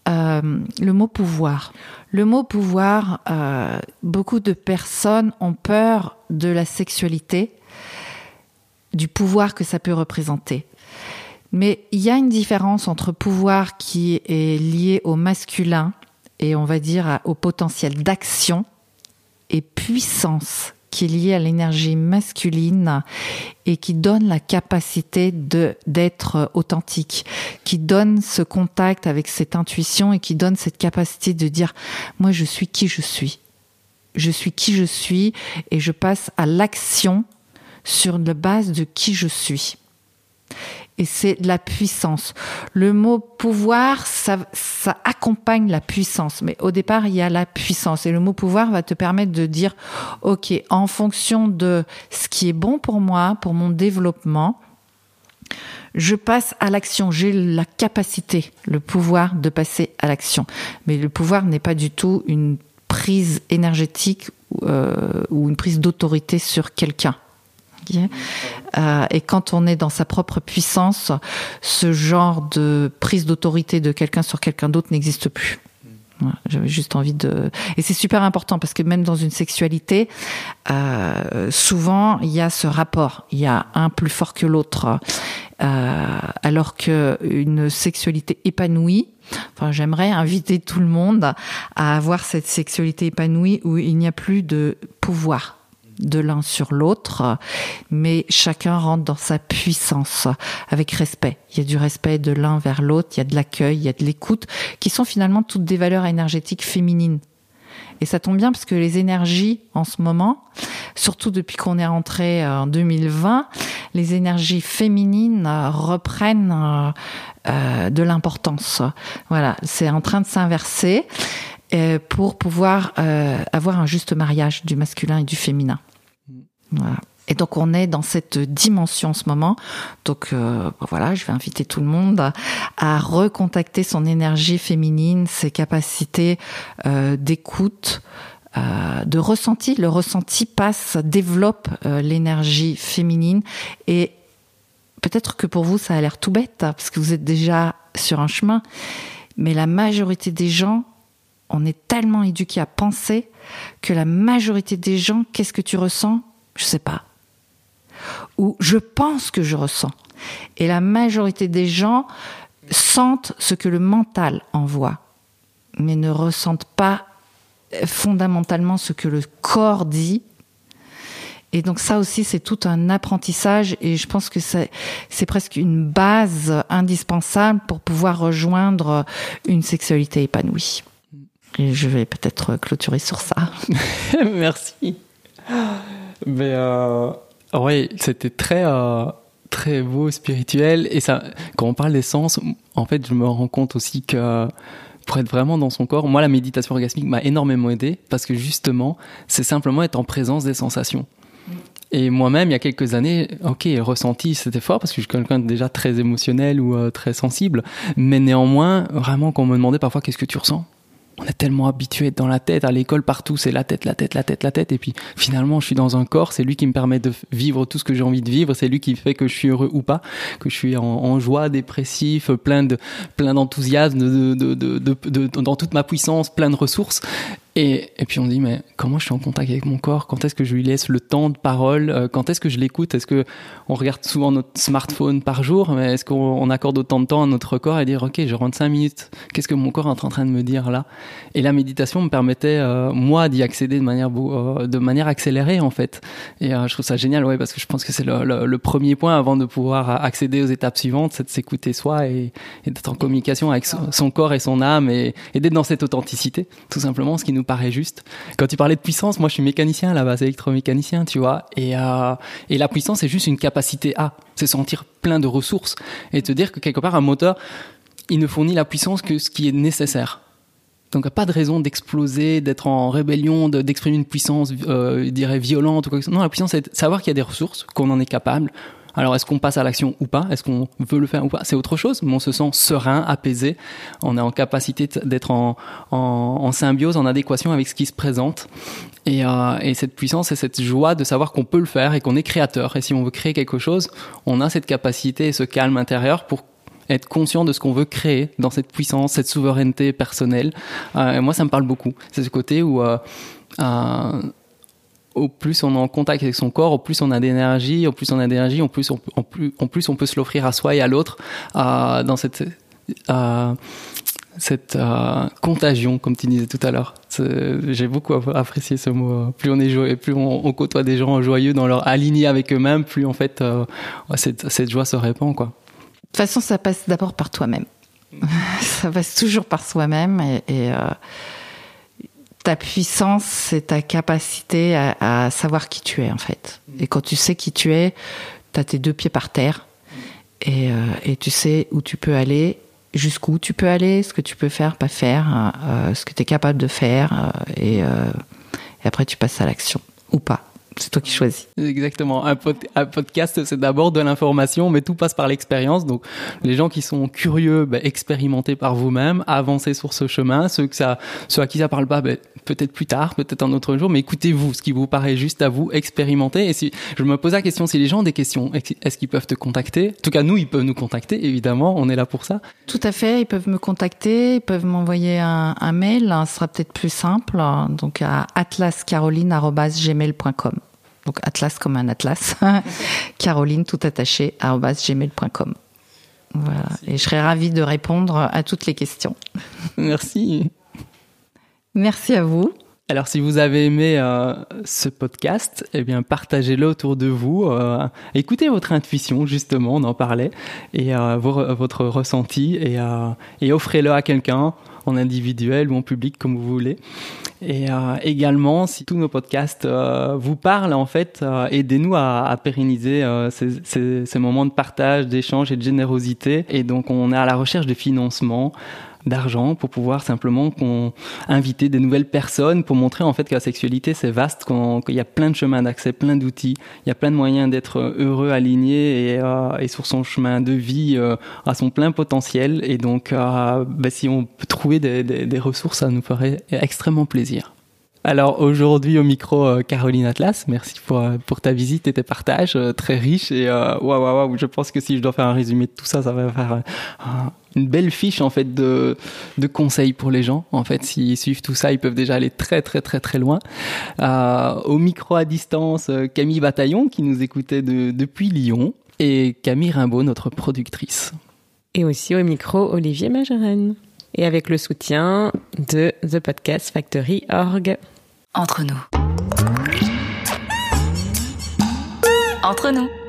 euh, le mot pouvoir. Le mot pouvoir, euh, beaucoup de personnes ont peur de la sexualité, du pouvoir que ça peut représenter. Mais il y a une différence entre pouvoir qui est lié au masculin et on va dire au potentiel d'action et puissance qui est lié à l'énergie masculine et qui donne la capacité de d'être authentique, qui donne ce contact avec cette intuition et qui donne cette capacité de dire moi je suis qui je suis. Je suis qui je suis et je passe à l'action sur la base de qui je suis et c'est la puissance. Le mot pouvoir, ça, accompagne la puissance, mais au départ, il y a la puissance. Et le mot pouvoir va te permettre de dire, OK, en fonction de ce qui est bon pour moi, pour mon développement, je passe à l'action. J'ai la capacité, le pouvoir de passer à l'action. Mais le pouvoir n'est pas du tout une prise énergétique euh, ou une prise d'autorité sur quelqu'un. Euh, et quand on est dans sa propre puissance, ce genre de prise d'autorité de quelqu'un sur quelqu'un d'autre n'existe plus. J'avais juste envie de. Et c'est super important parce que même dans une sexualité, euh, souvent il y a ce rapport. Il y a un plus fort que l'autre. Euh, alors que une sexualité épanouie, enfin j'aimerais inviter tout le monde à avoir cette sexualité épanouie où il n'y a plus de pouvoir de l'un sur l'autre, mais chacun rentre dans sa puissance avec respect. Il y a du respect de l'un vers l'autre, il y a de l'accueil, il y a de l'écoute, qui sont finalement toutes des valeurs énergétiques féminines. Et ça tombe bien parce que les énergies en ce moment, surtout depuis qu'on est rentré en 2020, les énergies féminines reprennent euh, euh, de l'importance. Voilà, c'est en train de s'inverser euh, pour pouvoir avoir un juste mariage du masculin et du féminin. Voilà. Et donc on est dans cette dimension en ce moment. Donc euh, voilà, je vais inviter tout le monde à, recontacter son énergie féminine, ses capacités euh, d'écoute, euh, de ressenti. Le ressenti passe, développe l'énergie féminine et peut-être que pour vous ça a l'air tout bête parce que vous êtes déjà sur un chemin, mais la majorité des gens, on est tellement éduqués à penser que la majorité des gens, qu'est-ce que tu ressens? Je sais pas ou je pense que je ressens. Et la majorité des gens sentent ce que le mental envoie, mais ne ressentent pas fondamentalement ce que le corps dit. Et donc ça aussi, c'est tout un apprentissage et je pense que c'est presque une base indispensable pour pouvoir rejoindre une sexualité épanouie. Et je vais peut-être clôturer sur ça. *laughs* Merci. Mais euh, oui, c'était très, euh, très beau, spirituel. Et ça, quand on parle d'essence, en fait, je me rends compte aussi que pour être vraiment dans son corps, moi, la méditation orgasmique m'a énormément aidé parce que justement, c'est simplement être en présence des sensations. Et moi-même, il y a quelques années, ok, ressenti, c'était fort parce que je suis quelqu'un déjà très émotionnel ou euh, très sensible. Mais néanmoins, vraiment, quand on me demandait parfois qu'est-ce que tu ressens, on est tellement habitué dans la tête, à l'école partout, c'est la tête, la tête, la tête, la tête. Et puis finalement, je suis dans un corps, c'est lui qui me permet de vivre tout ce que j'ai envie de vivre, c'est lui qui fait que je suis heureux ou pas, que je suis en, joie, dépressif, plein de plein d'enthousiasme, de, de, de, dans toute ma puissance, plein de ressources. Et, puis on dit, mais comment je suis en contact avec mon corps? Quand est-ce que je lui laisse le temps de parole? Euh, Quand est-ce que je l'écoute? Est-ce que on regarde souvent notre smartphone par jour Mais est-ce qu'on accorde autant de temps à notre corps et dire, ok, je rentre cinq minutes. Qu'est-ce que mon corps est en train de me dire là? Et la méditation me permettait euh, moi d'y accéder de manière euh, de manière accélérée en fait. Et je trouve ça génial, ouais, parce que je pense que c'est le, premier point avant de pouvoir accéder aux étapes suivantes, c'est de s'écouter soi et, d'être en communication avec son, son, corps et son âme et, et d'être dans cette authenticité, tout simplement, ce qui nous paraît juste. Quand tu parlais de puissance, moi je suis mécanicien à la base, électromécanicien, tu vois. Et, euh, et la puissance, c'est juste une capacité à. C'est sentir plein de ressources et te dire que quelque part, un moteur, il ne fournit la puissance que ce qui est nécessaire. Donc, pas de raison d'exploser, d'être en rébellion, d'exprimer une puissance, euh, je dirais, violente ou quoi que ce soit. Non, la puissance, c'est savoir qu'il y a des ressources, qu'on en est capable, alors, est-ce qu'on passe à l'action ou pas? Est-ce qu'on veut le faire ou pas? C'est autre chose, mais on se sent serein, apaisé. On est en capacité d'être en, en, symbiose, en adéquation avec ce qui se présente. Et, euh, et cette puissance et cette joie de savoir qu'on peut le faire et qu'on est créateur. Et si on veut créer quelque chose, on a cette capacité et ce calme intérieur pour être conscient de ce qu'on veut créer dans cette puissance, cette souveraineté personnelle. Euh, et moi, ça me parle beaucoup. C'est ce côté où euh, au plus on est en contact avec son corps, au plus on a d'énergie, au plus on a d'énergie, au plus on, en plus, en plus on peut se l'offrir à soi et à l'autre euh, dans cette euh, cette euh, contagion, comme tu disais tout à l'heure. J'ai beaucoup apprécié ce mot. Plus on est joyeux, plus on, côtoie des gens joyeux dans leur aligné avec eux-mêmes, plus en fait euh, cette, cette, joie se répand, quoi. De toute façon, ça passe d'abord par toi-même. *laughs* ça passe toujours par soi-même et, et euh, ta puissance, c'est ta capacité à, savoir qui tu es en fait. Mm. Et quand tu sais qui tu es, tu as tes deux pieds par terre et, euh, et, tu sais où tu peux aller, jusqu'où tu peux aller, ce que tu peux faire, pas faire, euh, ce que tu es capable de faire euh, et, et, après tu passes à l'action ou pas. C'est toi qui choisis. Exactement. Un, podcast, c'est d'abord de l'information, mais tout passe par l'expérience. Donc, les gens qui sont curieux, ben, expérimentez par vous-même, avancez sur ce chemin. Ceux, que ça, ceux à qui ça parle pas, ben, peut-être plus tard, peut-être un autre jour, mais écoutez-vous, ce qui vous paraît juste à vous, expérimentez. Et si je me pose la question, si les gens ont des questions, est-ce qu'ils peuvent te contacter? En tout cas, nous, ils peuvent nous contacter, évidemment, on est là pour ça. Tout à fait, ils peuvent me contacter, ils peuvent m'envoyer un, un mail, ce sera peut-être plus simple, donc à atlascaroline.gmail.com. Donc Atlas comme un Atlas. *laughs* Caroline tout attaché gmail.com. Voilà. Et je serais ravie de répondre à toutes les questions. Merci. Merci à vous. Alors, si vous avez aimé euh, ce podcast, eh bien, partagez-le autour de vous. Euh, écoutez votre intuition, justement, on en parlait, et euh, votre ressenti, et, et offrez-le à quelqu'un en individuel ou en public, comme vous voulez. Et euh, également, si tous nos podcasts euh, vous parlent, en fait, euh, aidez-nous à, à pérenniser ces, ces, ces, moments de partage, d'échange et de générosité. Et donc, on est à la recherche de financement d'argent pour pouvoir simplement qu'on inviter des nouvelles personnes pour montrer en fait que la sexualité c'est vaste, qu'il y a plein de chemins d'accès, plein d'outils, il y a plein de moyens d'être heureux, aligné et, euh, et, sur son chemin de vie euh, à son plein potentiel. Et donc, euh, bah, si on peut trouver des, des, des ressources, ça nous ferait extrêmement plaisir. Alors aujourd'hui au micro Caroline Atlas, merci pour, pour ta visite et tes partages très riches et waouh waouh wow, je pense que si je dois faire un résumé de tout ça, ça va faire une belle fiche en fait de, de conseils pour les gens. En fait, s'ils suivent tout ça, ils peuvent déjà aller très très très très loin. Euh, au micro à distance, euh, Camille Bataillon qui nous écoutait de, depuis Lyon et Camille Rimbaud, notre productrice. Et aussi au micro Olivier Majorenne. Et avec le soutien de The Podcast Factory Org. Entre nous. Entre nous.